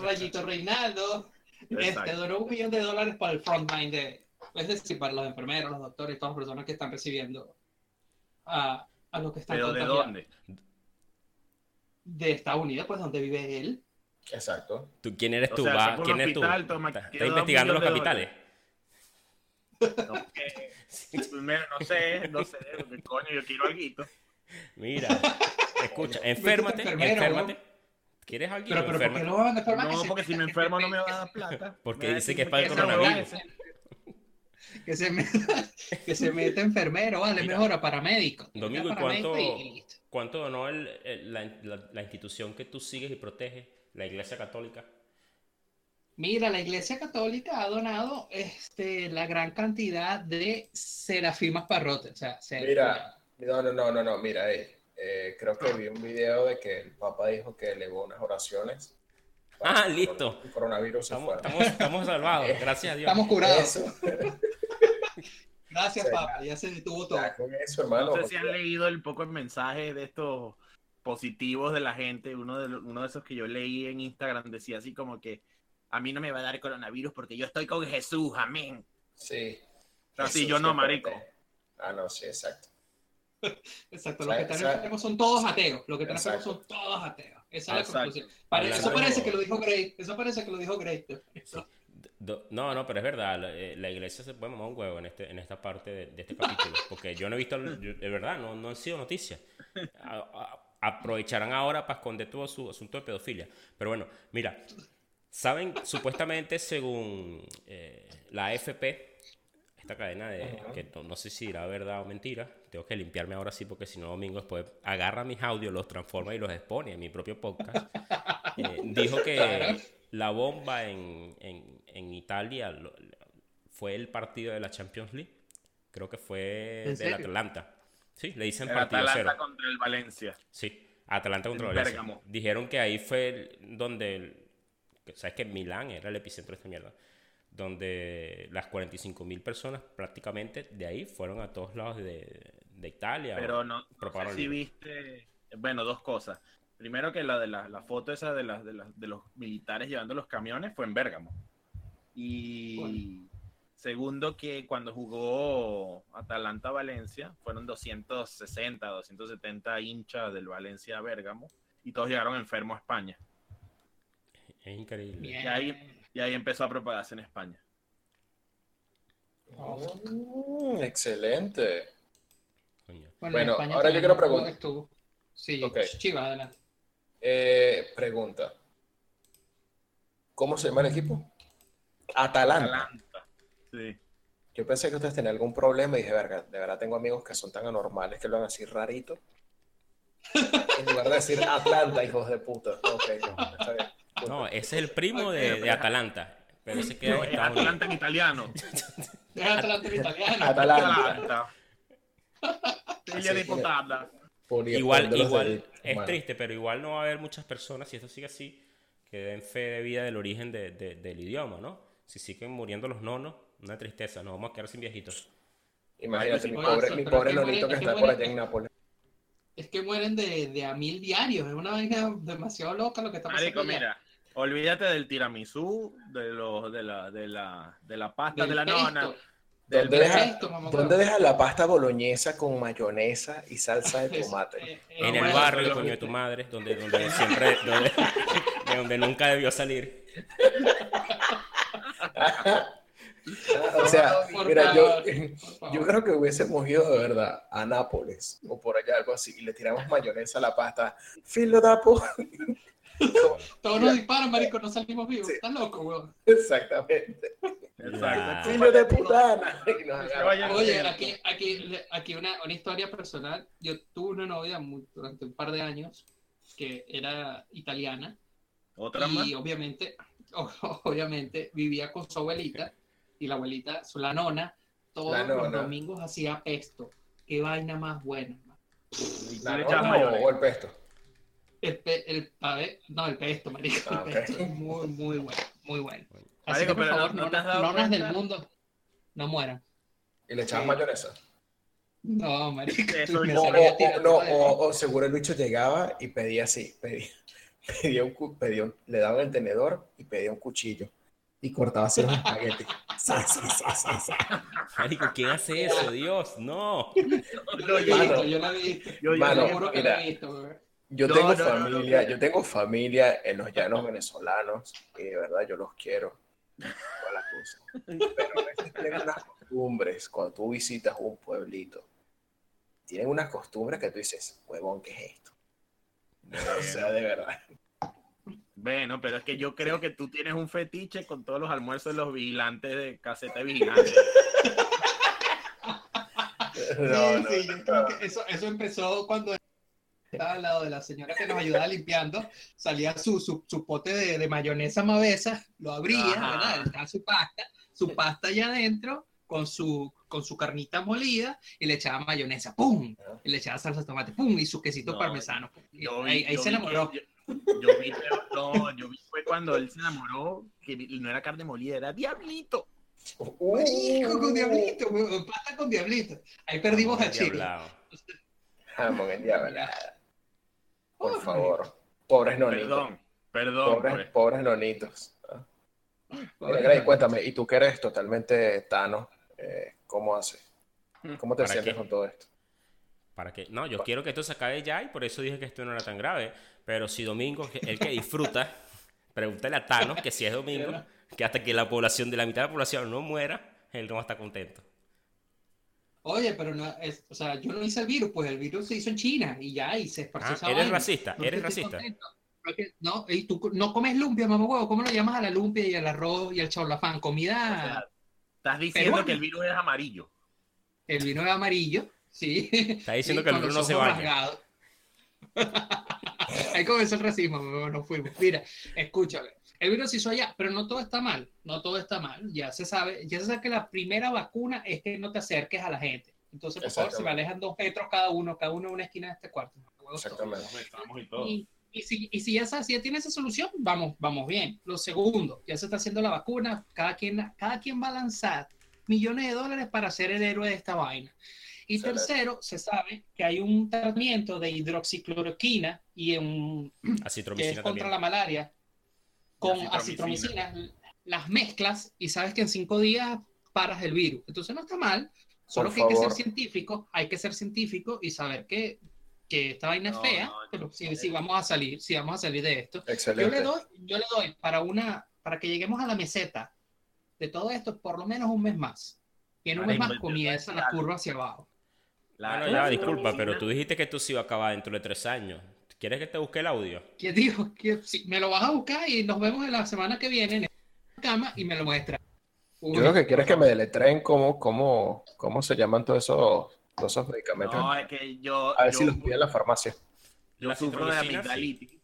[SPEAKER 4] Rayito Reinaldo, este, donó un millón de dólares para el frontline de, es decir, para los enfermeros, los doctores y todas las personas que están recibiendo a, a los que están
[SPEAKER 5] ¿Pero de dónde?
[SPEAKER 4] De Estados Unidos, pues donde vive él.
[SPEAKER 2] Exacto.
[SPEAKER 3] ¿Tú, ¿Quién eres
[SPEAKER 5] O
[SPEAKER 3] tú?
[SPEAKER 5] sea,
[SPEAKER 3] Va-
[SPEAKER 5] un
[SPEAKER 3] ¿Quién eres tú?
[SPEAKER 5] hospital, toma,
[SPEAKER 3] ¿Estás
[SPEAKER 5] quiero
[SPEAKER 3] investigando los capitales?
[SPEAKER 5] No, no sé, no sé, porque coño, yo quiero algo.
[SPEAKER 3] Mira, escucha, enférmate,
[SPEAKER 4] enfermero,
[SPEAKER 3] enférmate. ¿Quieres algo?
[SPEAKER 4] Pero, pero ¿por qué no van a enfermar?
[SPEAKER 5] No,
[SPEAKER 4] Que se-
[SPEAKER 5] porque si me enfermo no me va a dar plata.
[SPEAKER 3] Porque dice que es para el coronavirus.
[SPEAKER 4] Que se meta, que se meta enfermero, vale,
[SPEAKER 3] Mira.
[SPEAKER 4] mejor a paramédico.
[SPEAKER 3] Domingo, ¿y cuánto, cuánto donó el- el- la, la- la institución que tú sigues y proteges, la Iglesia Católica?
[SPEAKER 4] Mira, la Iglesia Católica ha donado este, la gran cantidad de serafimas parrotes. O sea, se-
[SPEAKER 2] Mira, no, no, no, no, no, mira, ey, eh, creo que vi un video de que el Papa dijo que elevó unas oraciones.
[SPEAKER 3] Ah,
[SPEAKER 2] el
[SPEAKER 3] listo.
[SPEAKER 2] El coronavirus se
[SPEAKER 3] Estamos,
[SPEAKER 2] fuera.
[SPEAKER 3] estamos, estamos salvados, gracias a Dios.
[SPEAKER 4] estamos curados.
[SPEAKER 2] Eso,
[SPEAKER 4] Gracias,
[SPEAKER 2] Sí,
[SPEAKER 4] Papa. Ya se detuvo todo.
[SPEAKER 2] ya con eso, hermano.
[SPEAKER 5] No sé si han leído el poco el mensaje de estos positivos de la gente. Uno de, uno de esos que yo leí en Instagram decía así como que a mí no me va a dar coronavirus porque yo estoy con Jesús, amén.
[SPEAKER 2] Sí.
[SPEAKER 5] sea, sí,
[SPEAKER 2] Eso
[SPEAKER 5] yo no, marico.
[SPEAKER 2] Ah, no, sí, exacto.
[SPEAKER 4] Exacto, los que están enfermos son todos ateos. Los que están enfermos son todos ateos. Esa es la conclusión. Pare- eso parece que lo dijo Gray. Eso parece que lo dijo Gray.
[SPEAKER 3] No, no, pero es verdad, la, eh, la iglesia se puede mamar un huevo en, este, en esta parte de, de este capítulo, porque yo no he visto, yo- de verdad, no, no han sido noticias. Aprovecharán ahora para esconder todo su asunto de pedofilia. Pero bueno, mira, saben, supuestamente según eh, la AFP, esta cadena de,
[SPEAKER 2] Ajá.
[SPEAKER 3] que no, no sé si era verdad o mentira, tengo que limpiarme ahora sí, porque si no, Domingo después agarra mis audios, los transforma y los expone en mi propio podcast. Eh, dijo que la bomba en, en- en Italia lo- fue el partido de la Champions League. Creo que fue
[SPEAKER 4] ¿En
[SPEAKER 3] del? Atlanta. Sí, le dicen
[SPEAKER 5] El
[SPEAKER 3] partido
[SPEAKER 5] Atalanta
[SPEAKER 3] cero.
[SPEAKER 5] contra el Valencia.
[SPEAKER 3] Sí, Atalanta contra
[SPEAKER 5] En
[SPEAKER 3] Valencia.
[SPEAKER 5] Bérgamo.
[SPEAKER 3] Dijeron que ahí fue el- donde, el- sabes que Milán era el epicentro de esta mierda, donde las 45 mil personas prácticamente de ahí fueron a todos lados de, de Italia.
[SPEAKER 5] Pero no, no sé si
[SPEAKER 3] el-
[SPEAKER 5] viste, bueno, dos cosas. Primero que la de la, la foto esa de, las de, las- de los militares llevando los camiones fue en Bérgamo. Y segundo que cuando jugó Atalanta-Valencia fueron 260, 270 hinchas del Valencia a Bérgamo y todos llegaron enfermos a España.
[SPEAKER 3] Es increíble.
[SPEAKER 5] Y ahí, y ahí empezó a propagarse en España.
[SPEAKER 2] Mm, excelente. Bueno, ahora yo quiero preguntar.
[SPEAKER 4] Sí. Chivas, adelante.
[SPEAKER 2] Eh, pregunta. ¿Cómo se llama el equipo? Atalanta.
[SPEAKER 5] Atalanta. Sí.
[SPEAKER 2] Yo pensé que ustedes tenían algún problema y dije, verga, de verdad tengo amigos que son tan anormales que lo van a decir rarito. En lugar de decir Atlanta, hijos de puta. Ok, no, está bien.
[SPEAKER 3] No, ese es el primo de, de Atalanta. Pero ese queda
[SPEAKER 5] No,
[SPEAKER 3] en
[SPEAKER 5] es. Atalanta en italiano.
[SPEAKER 4] Es Atalanta en italiano.
[SPEAKER 2] Atalanta.
[SPEAKER 5] Atalanta. Puttana.
[SPEAKER 2] Poni-
[SPEAKER 3] Igual, igual,
[SPEAKER 2] de-
[SPEAKER 3] es
[SPEAKER 2] bueno,
[SPEAKER 3] triste, pero igual no va a haber muchas personas, si esto sigue así, que den fe de vida del origen de- de- del idioma, ¿no? Si siguen muriendo los nonos, una tristeza, nos vamos a quedar sin viejitos.
[SPEAKER 2] Imagínate, mi pobre, mi
[SPEAKER 4] es
[SPEAKER 2] pobre
[SPEAKER 4] que
[SPEAKER 2] que
[SPEAKER 4] es que
[SPEAKER 2] está por
[SPEAKER 4] muere-
[SPEAKER 2] allá en Nápoles.
[SPEAKER 4] Es que mueren de, de a mil diarios. Es una vaina demasiado loca lo que está pasando.
[SPEAKER 5] Marico,
[SPEAKER 4] allá.
[SPEAKER 5] mira, olvídate del tiramisú, de los de la de la de la pasta
[SPEAKER 4] Del
[SPEAKER 5] de la
[SPEAKER 4] pesto,
[SPEAKER 5] nona.
[SPEAKER 2] ¿Dónde deja,
[SPEAKER 4] pesto, mamá,
[SPEAKER 2] ¿Dónde deja la pasta boloñesa con mayonesa y salsa de tomate?
[SPEAKER 4] eh, eh,
[SPEAKER 3] en el barrio, coño de tu madre, donde, donde siempre, donde, de donde nunca debió salir.
[SPEAKER 2] o sea, mira, yo, yo creo que hubiésemos ido de verdad a Nápoles o por allá, algo así, y le tiramos mayonesa a la pasta. Filo dapo.
[SPEAKER 4] Todos nos disparan, marico, no salimos vivos.
[SPEAKER 2] Sí.
[SPEAKER 4] Estás loco, weón.
[SPEAKER 2] Exactamente.
[SPEAKER 5] Exacto.
[SPEAKER 2] Filo de putana.
[SPEAKER 4] Oye, aquí, aquí, aquí una, una historia personal. Yo tuve una novia muy- durante un par de años que era italiana
[SPEAKER 5] Otra más.
[SPEAKER 4] y obviamente, o- obviamente vivía con su abuelita y la abuelita, su la nona, todos
[SPEAKER 2] La
[SPEAKER 4] los domingos hacía pesto. Qué vaina más buena.
[SPEAKER 2] ¿La nona
[SPEAKER 5] mayonesa.
[SPEAKER 2] o el pesto?
[SPEAKER 4] El, pe- el, no, el pesto, marico.
[SPEAKER 2] Ah,
[SPEAKER 4] el pesto es muy, muy bueno, muy bueno. Así
[SPEAKER 5] Marico,
[SPEAKER 4] que, por
[SPEAKER 5] pero
[SPEAKER 4] favor,
[SPEAKER 5] ¿no- no
[SPEAKER 4] nonas, del mundo, no mueran.
[SPEAKER 2] Y le echabas
[SPEAKER 4] Sí.
[SPEAKER 2] mayonesa.
[SPEAKER 4] No, marico.
[SPEAKER 5] Eso
[SPEAKER 2] O, o- no, o, o seguro el bicho llegaba y pedía así, pedía, pedía un, pedía un- le daban el tenedor y pedía un cuchillo y cortaba así los espaguetis. Sa, sa, sa, sa, sa.
[SPEAKER 3] Marico, ¿quién hace eso? Dios, no.
[SPEAKER 4] He
[SPEAKER 5] Yo-
[SPEAKER 4] visto,
[SPEAKER 2] Mano.
[SPEAKER 4] yo visto.
[SPEAKER 5] Yo- yo-
[SPEAKER 2] Mano,
[SPEAKER 4] Seguro que
[SPEAKER 2] mira.
[SPEAKER 4] lo he visto.
[SPEAKER 2] Yo
[SPEAKER 5] No,
[SPEAKER 2] tengo
[SPEAKER 5] no, no, no,
[SPEAKER 2] familia,
[SPEAKER 5] no.
[SPEAKER 2] yo tengo familia en los llanos venezolanos y de verdad yo los quiero. Toda la cosa. Pero a veces tienen unas, costumbres, cuando tú visitas un pueblito, tienen unas costumbres que tú dices, huevón, ¿qué es esto? o sea, de verdad.
[SPEAKER 5] Bueno, pero es que yo creo que tú tienes un fetiche con todos los almuerzos de los vigilantes de caseta de vigilantes.
[SPEAKER 2] No, no,
[SPEAKER 4] sí, yo creo que eso, eso empezó cuando estaba al lado de la señora que nos ayudaba limpiando, salía su, su, su pote de, de mayonesa mavesa, lo abría,
[SPEAKER 5] Ajá.
[SPEAKER 4] ¿verdad? Estaba su pasta, su pasta allá adentro con su, con su carnita molida y le echaba mayonesa, ¡pum! Y le echaba salsa de tomate, ¡pum! Y su quesito
[SPEAKER 5] No,
[SPEAKER 4] parmesano. Y
[SPEAKER 5] Yo vi-
[SPEAKER 4] ahí ahí
[SPEAKER 5] yo
[SPEAKER 4] se enamoró.
[SPEAKER 5] que- Yo, yo vi, no, yo vi fue cuando él se enamoró, que no era carne molida, era diablito.
[SPEAKER 2] Uh,
[SPEAKER 4] Hijo con diablito, weón, pasta con diablito. Ahí perdimos a Chile.
[SPEAKER 2] Jamón en diablo. Por favor. Pobres nonitos.
[SPEAKER 5] Perdón, perdón.
[SPEAKER 2] Pobres,
[SPEAKER 5] pues.
[SPEAKER 2] pobres nonitos. Ah.
[SPEAKER 4] Pobre
[SPEAKER 2] Gray, cuéntame, y tú que eres totalmente Tano, eh, ¿cómo haces? ¿Cómo te
[SPEAKER 3] ¿Para
[SPEAKER 2] sientes
[SPEAKER 3] qué?
[SPEAKER 2] con todo esto?
[SPEAKER 3] ¿Para qué? No, yo quiero que esto se acabe ya y por eso dije que esto no era tan grave. Pero si Domingo, que- el que disfruta, pregúntale a Thanos que si es Domingo, que hasta que la población de la mitad de la población no muera, él no va a estar contento.
[SPEAKER 4] Oye, pero no, es, o sea, yo no hice el virus, pues el virus se hizo en China y ya, y se esparció
[SPEAKER 3] Ah,
[SPEAKER 4] esa
[SPEAKER 3] eres
[SPEAKER 4] vaina.
[SPEAKER 3] racista,
[SPEAKER 4] No
[SPEAKER 3] eres racista.
[SPEAKER 4] No, y tú no comes lumpia, mamá huevo, ¿cómo lo llamas a la lumpia y al arroz y al chaulafán?
[SPEAKER 5] O
[SPEAKER 4] Comida,
[SPEAKER 5] sea, estás diciendo que el virus es amarillo.
[SPEAKER 4] el vino es amarillo, sí.
[SPEAKER 3] Está diciendo
[SPEAKER 4] Sí,
[SPEAKER 3] que el
[SPEAKER 4] con
[SPEAKER 3] virus
[SPEAKER 4] los
[SPEAKER 3] no se baña.
[SPEAKER 4] Ahí comenzó el racismo, nos fuimos. Mira, escúchame. El virus se hizo allá, pero no todo está mal, no todo está mal. Ya se sabe, ya se sabe que la primera vacuna es que no te acerques a la gente. Entonces, por favor, se me alejan dos metros cada uno, cada uno en una esquina de este cuarto.
[SPEAKER 2] Exactamente.
[SPEAKER 5] Estamos y todo.
[SPEAKER 4] Y, y si, y si ya, si ya tiene esa solución, vamos, vamos bien. Lo segundo, ya se está haciendo la vacuna, cada quien, cada quien va a lanzar millones de dólares para ser el héroe de esta vaina. Y
[SPEAKER 2] Excelente.
[SPEAKER 4] tercero, se sabe que hay un tratamiento de hidroxicloroquina y un, que es contra la malaria con
[SPEAKER 5] Acitromicina.
[SPEAKER 4] acitromicina. Las mezclas y sabes que en cinco días paras el virus. Entonces no está mal, solo
[SPEAKER 2] Por
[SPEAKER 4] que hay que ser científico, hay que ser científico y saber que, que esta vaina
[SPEAKER 5] No,
[SPEAKER 4] es fea,
[SPEAKER 5] no,
[SPEAKER 4] pero si, si vamos a salir, si vamos a salir de esto. Yo le
[SPEAKER 2] Excelente.
[SPEAKER 4] doy, yo le doy para una, para que lleguemos a la meseta de todo esto, por lo menos un mes más. Y en un mes más comienza la curva hacia abajo.
[SPEAKER 5] La-
[SPEAKER 3] Bueno, ya, disculpa, pero tú dijiste que tú se iba a acabar dentro de tres años. ¿Quieres que te busque el audio?
[SPEAKER 4] ¿Quién dijo? Que si me lo vas a buscar y nos vemos en la semana que viene en la cama y me lo muestra.
[SPEAKER 2] Yo lo que quiero es que me deletreen cómo, cómo, cómo se llaman todos esos, todos esos medicamentos.
[SPEAKER 5] No, es que yo,
[SPEAKER 2] A ver
[SPEAKER 5] yo,
[SPEAKER 2] si los piden en la farmacia.
[SPEAKER 5] yo
[SPEAKER 3] La
[SPEAKER 5] sufro de amigdalitis.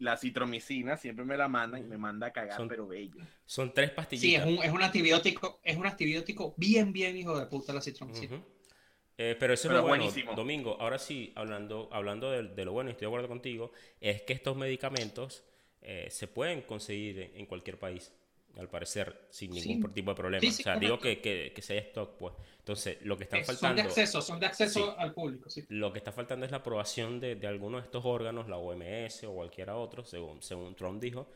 [SPEAKER 5] La citromicina siempre me la mandan y me manda a cagar,
[SPEAKER 3] Son-
[SPEAKER 5] pero bello.
[SPEAKER 3] Son tres
[SPEAKER 4] Sí, es
[SPEAKER 3] pastillitas.
[SPEAKER 4] un, es un antibiótico, es un antibiótico bien, bien hijo de puta la citromicina.
[SPEAKER 3] Eh, pero eso es lo bueno,
[SPEAKER 5] buenísimo.
[SPEAKER 3] Domingo. Ahora sí, hablando, hablando de, de lo bueno, y estoy de acuerdo contigo, es que estos medicamentos eh, se pueden conseguir en, en cualquier país, al parecer, sin ningún
[SPEAKER 4] Sí.
[SPEAKER 3] tipo de problema.
[SPEAKER 4] Sí, sí,
[SPEAKER 3] o sea, digo que, que, que se haya stock, pues. Entonces, lo que está
[SPEAKER 4] Eh, son de
[SPEAKER 3] faltando...
[SPEAKER 4] acceso, son de acceso
[SPEAKER 3] Sí.
[SPEAKER 4] al público, sí.
[SPEAKER 3] Lo que está faltando es la aprobación de, de algunos de estos órganos, la OMS o cualquiera otro, según, según Trump dijo,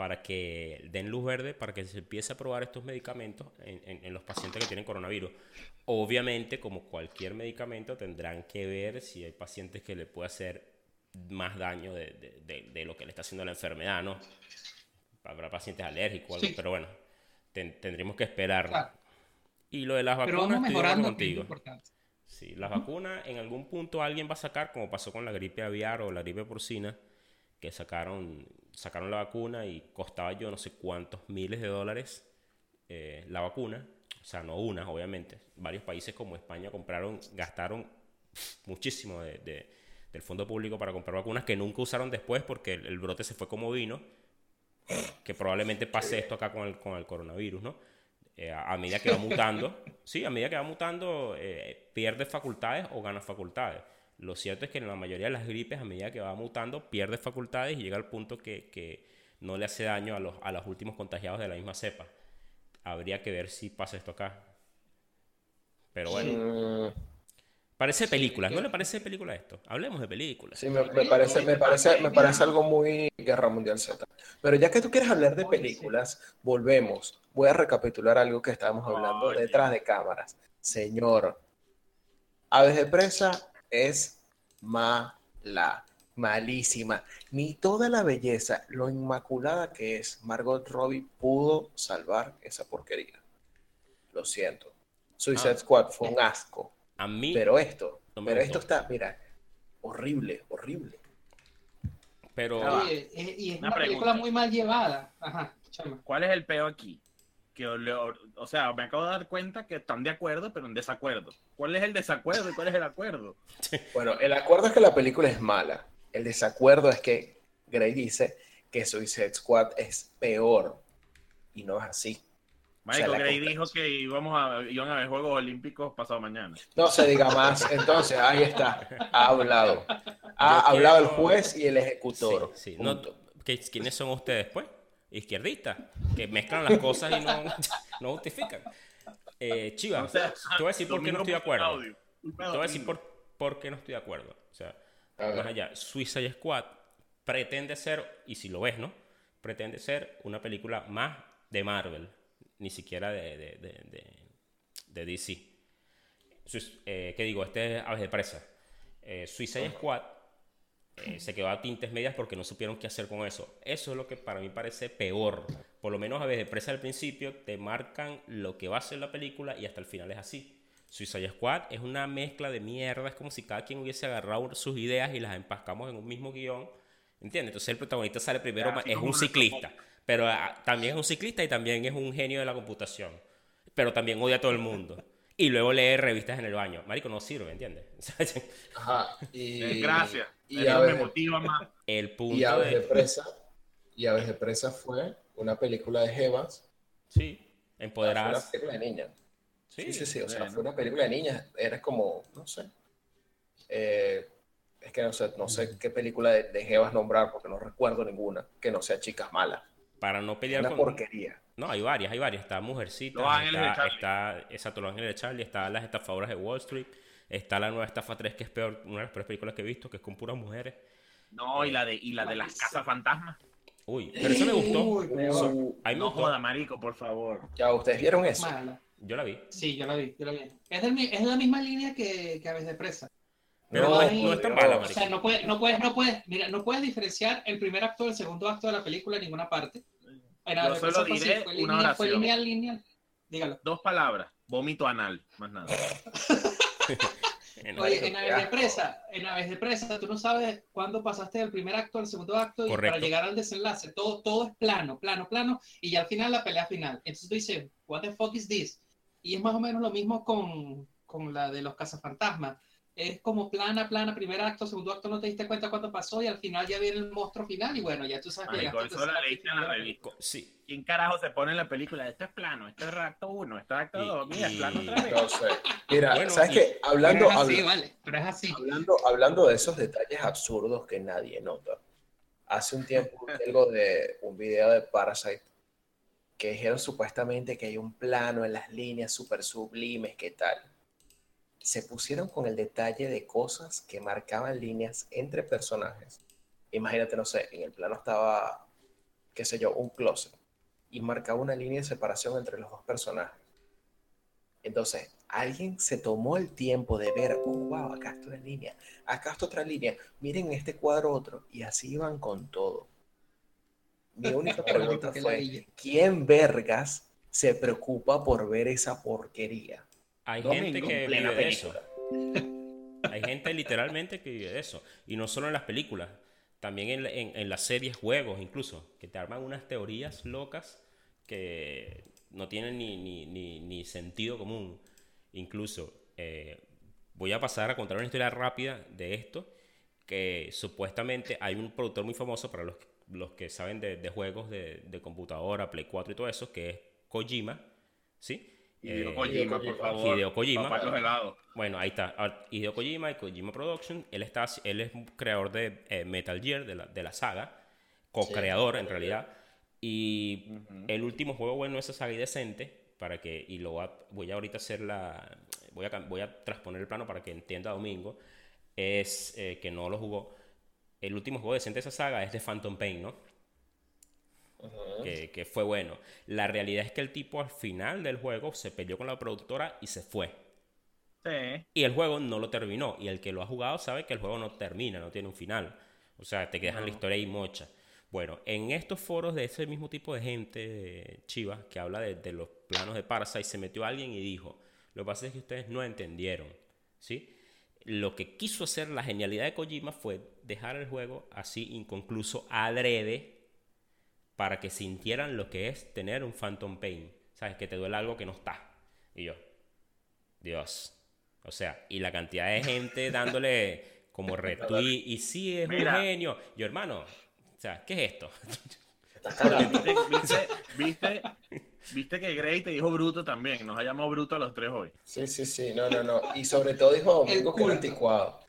[SPEAKER 3] para que den luz verde para que se empiece a probar estos medicamentos en, en- en los pacientes que tienen coronavirus. Obviamente, como cualquier medicamento, tendrán que ver si hay pacientes que le puede hacer más daño de, de- de- de lo que le está haciendo la enfermedad, ¿no? Habrá pacientes alérgicos o algo,
[SPEAKER 4] Sí.
[SPEAKER 3] pero bueno, ten- tendremos que esperar.
[SPEAKER 4] Claro.
[SPEAKER 3] Y lo de las
[SPEAKER 4] Pero
[SPEAKER 3] vacunas,
[SPEAKER 4] vamos
[SPEAKER 3] estoy de acuerdo
[SPEAKER 4] mejorando, es
[SPEAKER 3] contigo. Sí, las vacunas en algún punto alguien va a sacar, como pasó con la gripe aviar o la gripe porcina, que sacaron, sacaron la vacuna y costaba yo no sé cuántos miles de dólares eh, la vacuna. O sea, no una, obviamente. Varios países como España compraron, gastaron muchísimo de- de- del fondo público para comprar vacunas que nunca usaron después porque el, brote se fue como vino. Que probablemente pase esto acá con el, con el coronavirus, ¿no? Eh, a, a medida que va mutando, sí, a medida que va mutando, eh, pierde facultades o gana facultades. Lo cierto es que en la mayoría de las gripes, a medida que va mutando, pierde facultades y llega al punto que, que no le hace daño a los, a los últimos contagiados de la misma cepa. Habría que ver si pasa esto acá. Pero bueno, parece película, ¿no
[SPEAKER 4] que-
[SPEAKER 3] le parece película esto? Hablemos de películas.
[SPEAKER 2] Sí, me, me parece, me, parece, me parece algo muy Guerra Mundial Z. Pero ya que tú quieres hablar de películas, volvemos. Voy a recapitular algo que estábamos hablando detrás de cámaras. Señor, Aves de Presa es mala, malísima. Ni toda la belleza, lo inmaculada que es, Margot Robbie pudo salvar esa porquería. Lo siento. Suicide
[SPEAKER 3] Ah.
[SPEAKER 2] Squad fue un asco.
[SPEAKER 3] A mí,
[SPEAKER 2] Pero esto,
[SPEAKER 3] No
[SPEAKER 2] pero esto está, mira, horrible, horrible.
[SPEAKER 3] pero.
[SPEAKER 4] Oye, eh, y es
[SPEAKER 5] Una
[SPEAKER 4] película muy mal llevada. Ajá, chama.
[SPEAKER 5] ¿Cuál es el peo aquí? Que, o, o- o sea, me acabo de dar cuenta que están de acuerdo, pero en desacuerdo. ¿Cuál es el desacuerdo y cuál es el acuerdo?
[SPEAKER 2] Bueno, el acuerdo es que la película es mala. El desacuerdo es que Grey dice que Suicide Squad es peor. Y no es así.
[SPEAKER 5] Michael
[SPEAKER 2] la
[SPEAKER 5] Gray
[SPEAKER 2] compra-
[SPEAKER 5] dijo que íbamos a, iban a haber Juegos Olímpicos pasado mañana.
[SPEAKER 2] No se diga más. Entonces, ahí está. Ha hablado. Ha
[SPEAKER 3] Yo
[SPEAKER 2] hablado el
[SPEAKER 3] quiero-
[SPEAKER 2] juez y el ejecutor.
[SPEAKER 3] Sí, sí. No,
[SPEAKER 2] Punto.
[SPEAKER 3] ¿qué- ¿Quiénes son ustedes, pues? Izquierdistas, que mezclan las cosas y no, no justifican. Eh, Chiva,
[SPEAKER 5] O sea,
[SPEAKER 3] te voy a decir por qué no estoy de acuerdo.
[SPEAKER 5] Audio.
[SPEAKER 3] Te voy a decir por, por qué no estoy de acuerdo. O sea, más allá, Suicide Squad pretende ser, y si lo ves, ¿no? Pretende ser una película más de Marvel, ni siquiera de, de, de, de- de DC. Suiz- eh, ¿Qué digo? Este es Aves de Presa. Eh, Suicide Squad eh, se quedó a tintes medias porque no supieron qué hacer con eso. Eso es lo que para mí parece peor. Por lo menos Aves de Presa al principio te marcan lo que va a ser la película y hasta el final es así. Suicide Squad es una mezcla de mierda, es como si cada quien hubiese agarrado sus ideas y las empascamos en un mismo guion. ¿Entiendes? Entonces el protagonista sale primero, es un ciclista, pero ah, también es un ciclista y también es un genio de la computación. Pero también odia a todo el mundo. Y luego lee revistas en el baño. Marico, no sirve, ¿entiendes?
[SPEAKER 2] Ajá. Y,
[SPEAKER 5] Gracias.
[SPEAKER 2] Y
[SPEAKER 5] Eso me
[SPEAKER 2] Aves,
[SPEAKER 5] motiva más.
[SPEAKER 3] el punto
[SPEAKER 2] y Aves de
[SPEAKER 3] de...
[SPEAKER 2] Presa. Y Aves de Presa fue una película de Evans.
[SPEAKER 3] Sí,
[SPEAKER 2] Fue una
[SPEAKER 3] empoderadas.
[SPEAKER 2] película de niñas.
[SPEAKER 3] Sí,
[SPEAKER 2] Sí, sí, sí. O sea,
[SPEAKER 5] bueno.
[SPEAKER 2] fue una película de niñas. Era como, no sé. Eh, es que no sé, no sé qué película de, de Jevas nombrar porque no recuerdo ninguna que no sea Chicas Malas.
[SPEAKER 3] Para no pelear
[SPEAKER 2] Una
[SPEAKER 3] con...
[SPEAKER 2] porquería.
[SPEAKER 3] No, hay varias, hay varias. Está Mujercita,
[SPEAKER 5] Los Ángeles de
[SPEAKER 3] está,
[SPEAKER 5] Charlie.
[SPEAKER 3] está exacto, Los Ángeles de Charlie, está Las Estafadoras de Wall Street, está la nueva Estafa 3, que es peor, una de las peores películas que he visto, que es con puras mujeres.
[SPEAKER 5] No, y la de, y la de las casas fantasmas.
[SPEAKER 3] Uy, pero eso me gustó.
[SPEAKER 4] Uy,
[SPEAKER 3] A me
[SPEAKER 5] No
[SPEAKER 3] gustó.
[SPEAKER 5] joda, marico, por favor.
[SPEAKER 2] ya, ¿ustedes vieron eso?
[SPEAKER 4] Mala.
[SPEAKER 3] Yo la vi.
[SPEAKER 4] Sí, yo la vi, yo la vi. Es, del mi- es la misma línea que, que Aves de Presa.
[SPEAKER 3] Pero
[SPEAKER 4] No,
[SPEAKER 3] no, es, no es tan mala,
[SPEAKER 4] O
[SPEAKER 3] marico.
[SPEAKER 4] sea, no puedes, no puedes, no puedes, mira, no puedes diferenciar el primer acto del segundo acto de la película en ninguna parte.
[SPEAKER 5] Yo solo
[SPEAKER 4] así,
[SPEAKER 5] diré
[SPEAKER 4] fue
[SPEAKER 5] una
[SPEAKER 4] lineal, fue
[SPEAKER 5] oración.
[SPEAKER 4] lineal, lineal. Dígalo.
[SPEAKER 5] Dos palabras. Vómito anal. Más nada.
[SPEAKER 3] En-
[SPEAKER 4] Oye, en Aves de. Presa, en Aves de Presa, tú no sabes cuándo pasaste del primer acto al segundo acto y
[SPEAKER 3] Correcto.
[SPEAKER 4] para llegar al desenlace. Todo, todo es plano, plano, plano, y ya al final la pelea final. Entonces tú dices, what the fuck is this? Y es más o menos lo mismo con, con la de los cazafantasmas. Es como plana, plana, primer acto, segundo acto, no te diste cuenta cuándo pasó y al final ya viene el monstruo final y bueno, ya tú sabes que
[SPEAKER 5] Marico, eso la leíste en la revista.
[SPEAKER 3] Sí,
[SPEAKER 5] ¿Quién carajo se pone en la película? Esto es plano, esto es acto 1, esto es acto
[SPEAKER 3] Y-
[SPEAKER 5] 2. Mira, es
[SPEAKER 3] y-
[SPEAKER 5] plano otra vez.
[SPEAKER 2] No sé. Mira,
[SPEAKER 3] Bueno,
[SPEAKER 2] ¿sabes
[SPEAKER 3] y-
[SPEAKER 2] qué?
[SPEAKER 4] Pero
[SPEAKER 2] Hablando,
[SPEAKER 4] es así,
[SPEAKER 2] habla-
[SPEAKER 4] vale, pero es así.
[SPEAKER 2] hablando, hablando de esos detalles absurdos que nadie nota. Hace un tiempo vi algo de un video de Parasite que dijeron supuestamente que hay un plano en las líneas súper sublimes, ¿qué tal? Se pusieron con el detalle de cosas que marcaban líneas entre personajes. Imagínate, no sé, en el plano estaba, qué sé yo, un closet y marcaba una línea de separación entre los dos personajes. Entonces, alguien se tomó el tiempo de ver, oh, wow, acá está una línea, acá está otra línea, miren en este cuadro otro, y así iban con todo. Mi única pregunta fue. ¿quién vergas se preocupa por ver esa porquería?
[SPEAKER 3] Hay
[SPEAKER 2] Domingo,
[SPEAKER 3] gente que vive de eso. Hay gente literalmente que vive de eso. Y no solo en las películas, también en, en- en las series, juegos incluso, que te arman unas teorías locas que no tienen ni, ni- ni- ni sentido común. Incluso, eh, voy a pasar a contar una historia rápida de esto, que supuestamente hay un productor muy famoso para los, los que saben de, de juegos de, de computadora, Play 4 y todo eso, que es Kojima, ¿sí?
[SPEAKER 5] Hideo
[SPEAKER 3] Eh,
[SPEAKER 5] Kojima, por favor.
[SPEAKER 3] Hideo Kojima.
[SPEAKER 5] Papá de los helados.
[SPEAKER 3] bueno, ahí está. Ah, Hideo Kojima y Kojima Production. Él, está, él es creador de eh, Metal Gear, de la, de la saga. Co-creador, en realidad. Y el último juego bueno de esa saga y decente, para que, y lo voy a, voy a ahorita hacer la, voy a, voy a transponer el plano para que entienda Domingo, es eh, que no lo jugó. El último juego decente de esa saga es de Phantom Pain, ¿no? Que, que fue bueno. La realidad es que el tipo al final del juego se peleó con la productora y se fue.
[SPEAKER 5] Sí.
[SPEAKER 3] Y el juego no lo terminó. Y el que lo ha jugado sabe que el juego no termina, no tiene un final. O sea, te quedas en la historia ahí mocha. Bueno, en estos foros de ese mismo tipo de gente, Chivas, que habla de, de los planos de Parasite, se metió alguien y dijo, Lo que pasa es que ustedes no entendieron, ¿sí? Lo que quiso hacer la genialidad de Kojima fue dejar el juego así inconcluso adrede para que sintieran lo que es tener un Phantom Pain. ¿Sabes? Que te duele algo que no está. Y yo, Dios. O sea, y la cantidad de gente dándole como retweet. Y sí, es
[SPEAKER 5] Mira.
[SPEAKER 3] un genio. Yo, hermano, o sea, ¿qué es esto?
[SPEAKER 5] ¿Viste, viste, viste, viste que Grey te dijo bruto también. Nos ha llamado bruto a los tres hoy.
[SPEAKER 2] Sí, sí, sí, no, no, no. Y sobre todo dijo
[SPEAKER 4] El
[SPEAKER 2] Domingo que era anticuado.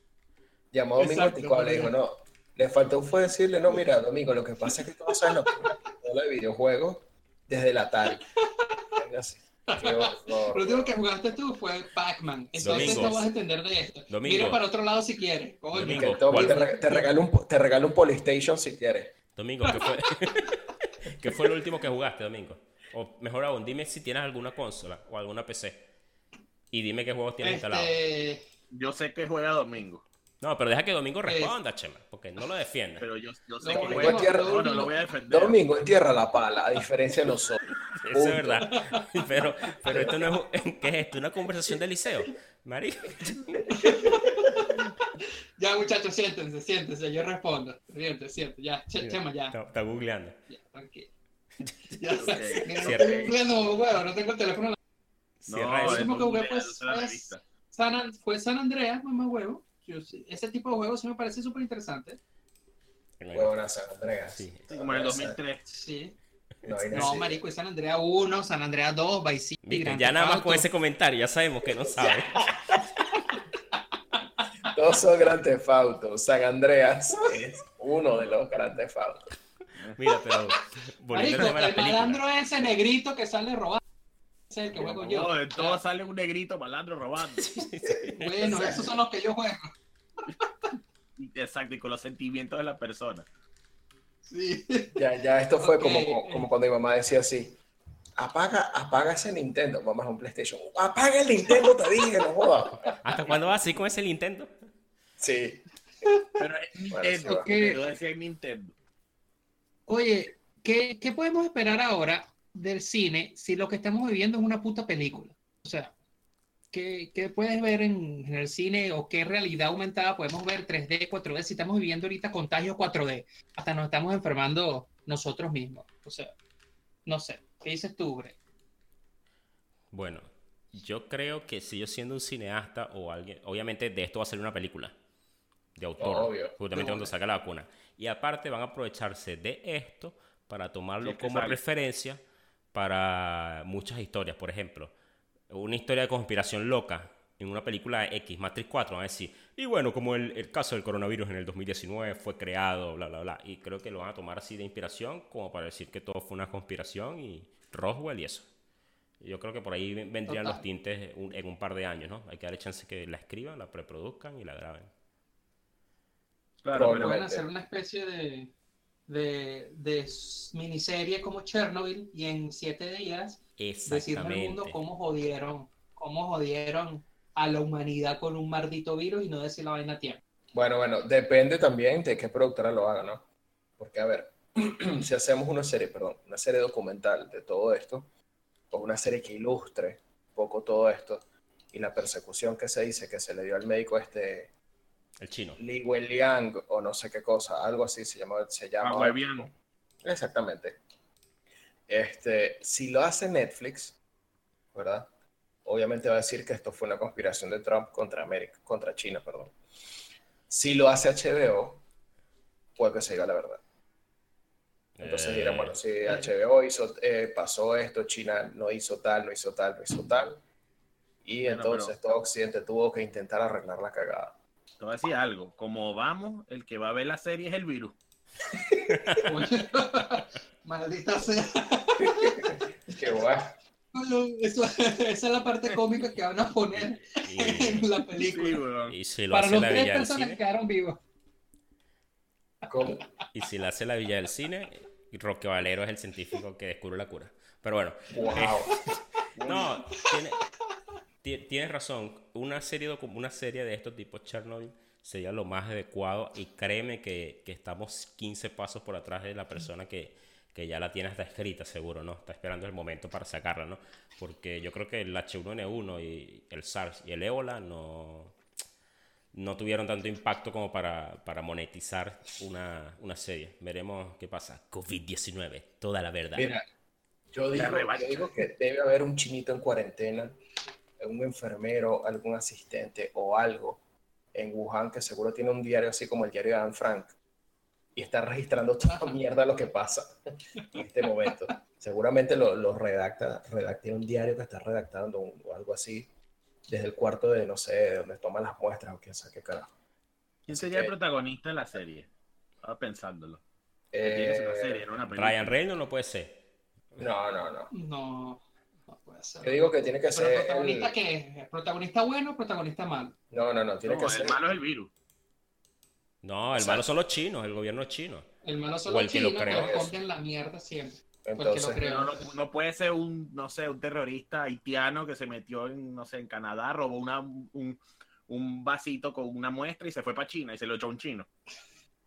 [SPEAKER 2] Llamó a Domingo
[SPEAKER 4] Exacto,
[SPEAKER 2] anticuado, le dijo, no. Le faltó fue decirle, no, mira, Domingo, lo que pasa es que tú no sabes lo que es videojuegos desde la así. Horror.
[SPEAKER 4] Lo último que jugaste tú fue Pac-Man. Entonces
[SPEAKER 3] Domingo.
[SPEAKER 4] no vas a entender de esto.
[SPEAKER 3] Domingo.
[SPEAKER 4] Mira para otro lado si quieres. Coño.
[SPEAKER 3] Domingo.
[SPEAKER 2] Que toma,
[SPEAKER 3] ¿cuál
[SPEAKER 2] te,
[SPEAKER 3] fue?
[SPEAKER 2] re- te regalo un, te regalo un Polystation si quieres.
[SPEAKER 3] Domingo, ¿qué fue? ¿Qué fue lo último que jugaste, Domingo? O mejor aún, dime si tienes alguna consola o alguna PC. Y dime qué juegos tienes instalados.
[SPEAKER 4] Este,
[SPEAKER 5] Yo sé que juega domingo.
[SPEAKER 3] No, pero deja que Domingo responda, Chema, porque no lo defienda.
[SPEAKER 5] Pero yo, yo sé
[SPEAKER 4] No,
[SPEAKER 5] que
[SPEAKER 2] Domingo
[SPEAKER 5] juega.
[SPEAKER 2] tierra,
[SPEAKER 5] No, no
[SPEAKER 4] Domingo.
[SPEAKER 5] lo voy a defender.
[SPEAKER 2] Domingo entierra la pala, a diferencia de nosotros.
[SPEAKER 3] Eso es verdad. Pero, pero esto no es. ¿Qué es esto? ¿Una conversación de liceo? Marico.
[SPEAKER 4] ya, muchachos, siéntense, siéntense. Yo respondo. Siéntense, siéntense. Ya, Che- Chema, ya.
[SPEAKER 3] Está, está googleando.
[SPEAKER 4] ya tranquilo. Ya,
[SPEAKER 5] Ok.
[SPEAKER 4] no
[SPEAKER 3] Cierra.
[SPEAKER 4] estoy googleando, huevo, no tengo el teléfono. en la-
[SPEAKER 3] Cierra
[SPEAKER 5] No,
[SPEAKER 3] eso.
[SPEAKER 5] es
[SPEAKER 4] último que jugué, pues,
[SPEAKER 5] es
[SPEAKER 4] es-. San, fue San Andreas, mamá huevo. Yo ese tipo de juegos sí me parece súper interesante.
[SPEAKER 2] Huevona San Andreas.
[SPEAKER 3] Sí.
[SPEAKER 5] Sí, como en el 2003.
[SPEAKER 4] Sí.
[SPEAKER 2] No,
[SPEAKER 4] marico, y San Andreas 1, San Andreas 2, Vice City, Grand
[SPEAKER 3] ya nada más
[SPEAKER 4] Auto.
[SPEAKER 3] con ese comentario, ya sabemos que no sabe.
[SPEAKER 2] Todos son Grand Theft Auto. San Andreas es uno de los Grand Theft Auto.
[SPEAKER 3] Mira, pero
[SPEAKER 4] Marico, el malandro ese negrito que sale robando. Ese es el que juego yo.
[SPEAKER 5] No, de todo sale un negrito malandro robando.
[SPEAKER 4] Bueno, esos son los que yo juego.
[SPEAKER 5] Exacto, y con los sentimientos de la persona.
[SPEAKER 4] Sí.
[SPEAKER 2] Ya, ya esto fue como, como cuando mi mamá decía así. Apaga, apaga ese Nintendo. Mamá es un PlayStation. Apaga el Nintendo, te dije, no jodas.
[SPEAKER 3] ¿Hasta cuándo vas así con ese Nintendo?
[SPEAKER 2] Sí.
[SPEAKER 5] Pero es
[SPEAKER 2] Bueno,
[SPEAKER 5] Nintendo.
[SPEAKER 4] ok.
[SPEAKER 5] Yo decía Nintendo.
[SPEAKER 4] Oye, ¿qué, ¿qué podemos esperar ahora del cine si lo que estamos viviendo es una puta película? O sea, ¿qué, qué puedes ver en, en el cine o qué realidad aumentada podemos ver 3D, 4D si estamos viviendo ahorita contagios 4D? Hasta nos estamos enfermando nosotros mismos. O sea, no sé. ¿Qué dices tú, Bre?
[SPEAKER 3] Bueno, yo creo que si yo siendo un cineasta o alguien, obviamente de esto va a salir una película de autor,
[SPEAKER 2] Obvio.
[SPEAKER 3] justamente cuando salga la vacuna. Y aparte van a aprovecharse de esto para tomarlo como referencia para muchas historias. Por ejemplo, una historia de conspiración loca en una película X, Matrix 4, van a decir, y bueno, como el, el caso del coronavirus en el 2019 fue creado, bla, bla, bla. Y creo que lo van a tomar así de inspiración, como para decir que todo fue una conspiración y Roswell y eso. Yo creo que por ahí ven- vendrían
[SPEAKER 4] Total.
[SPEAKER 3] los tintes un- en un par de años, ¿no? Hay que darle chance que la escriban, la preproduzcan y la graben.
[SPEAKER 5] Claro, pero
[SPEAKER 4] Pueden hacer una especie de, de, de s- miniserie como Chernobyl y en siete días decirle al mundo cómo jodieron, cómo jodieron a la humanidad con un maldito virus y no decir la vaina a tiempo.
[SPEAKER 2] Bueno, bueno, depende también de qué productora lo haga, ¿no? Porque, a ver, si hacemos una serie, perdón, una serie documental de todo esto, o una serie que ilustre un poco todo esto, y la persecución que se dice que se le dio al médico este
[SPEAKER 3] El chino.
[SPEAKER 2] Li Wenliang, o no sé qué cosa, algo así se llama. Se llama
[SPEAKER 5] Ah.
[SPEAKER 2] Exactamente. Este, si lo hace Netflix, ¿verdad? Obviamente va a decir que esto fue una conspiración de Trump contra América, contra China, perdón. Si lo hace HBO, puede que se diga la verdad. Entonces
[SPEAKER 3] Eh,
[SPEAKER 2] dirán, bueno, si HBO hizo, eh, pasó esto, China no hizo tal, no hizo tal, no hizo tal. Y
[SPEAKER 5] Bueno,
[SPEAKER 2] entonces todo Occidente tuvo que intentar arreglar la cagada.
[SPEAKER 5] Te voy a decir algo. Como vamos, el que va a ver la serie es el virus.
[SPEAKER 4] Maldita sea.
[SPEAKER 2] Qué guay.
[SPEAKER 4] Eso- esa es la parte cómica que van a poner en la
[SPEAKER 5] Sí,
[SPEAKER 4] película.
[SPEAKER 3] y si lo
[SPEAKER 4] Para
[SPEAKER 3] hace
[SPEAKER 4] los
[SPEAKER 3] la
[SPEAKER 4] tres
[SPEAKER 3] Villa del
[SPEAKER 4] personas que
[SPEAKER 3] Cine,
[SPEAKER 4] quedaron vivos.
[SPEAKER 2] ¿Cómo?
[SPEAKER 3] y si la hace la Villa del Cine, Roque Valero es el científico que descubre la cura. Pero bueno,
[SPEAKER 2] Wow.
[SPEAKER 3] No, tiene, ti- tienes razón. Una serie, docu- una serie de estos tipos Chernobyl sería lo más adecuado y créeme que, que estamos 15 pasos por atrás de la persona que, que ya la tiene hasta escrita, seguro, ¿no? Está esperando el momento para sacarla, ¿no? Porque yo creo que el H1N1 y el SARS y el ébola no, no tuvieron tanto impacto como para, para monetizar una, una serie. Veremos qué pasa. COVID-19, toda la verdad.
[SPEAKER 2] Mira, yo digo, yo digo que debe haber un chinito en cuarentena, un enfermero, algún asistente o algo en Wuhan que seguro tiene un diario así como el diario de Anne Frank y está registrando toda mierda lo que pasa en este momento. Seguramente lo, lo redacta, redacta un diario que está redactando un- o algo así desde el cuarto de, no sé, de donde toman las muestras o quién sabe qué carajo.
[SPEAKER 5] ¿Quién sería el protagonista de la serie? Estaba pensándolo. Una
[SPEAKER 2] Eh,
[SPEAKER 5] serie, una película.
[SPEAKER 3] Ryan Reynolds no puede ser.
[SPEAKER 2] no, no, no.
[SPEAKER 4] No, no puede ser.
[SPEAKER 2] Yo digo que tiene que
[SPEAKER 4] Pero
[SPEAKER 2] ser...
[SPEAKER 4] protagonista
[SPEAKER 2] el-
[SPEAKER 4] qué? ¿Protagonista bueno o protagonista malo?
[SPEAKER 2] No, no, no, tiene
[SPEAKER 5] No,
[SPEAKER 2] que
[SPEAKER 5] el
[SPEAKER 2] ser...
[SPEAKER 5] malo es el virus.
[SPEAKER 3] No, el malo son los chinos, el gobierno chino.
[SPEAKER 4] El malo son
[SPEAKER 3] O
[SPEAKER 4] los
[SPEAKER 3] el que lo
[SPEAKER 4] chinos que
[SPEAKER 3] creó.
[SPEAKER 4] esconden la mierda siempre.
[SPEAKER 2] Entonces,
[SPEAKER 4] lo
[SPEAKER 5] No, no, no puede ser un, no sé, un terrorista haitiano que se metió en, no sé, en Canadá, robó una, un, un vasito con una muestra y se fue para China y se lo echó a un chino.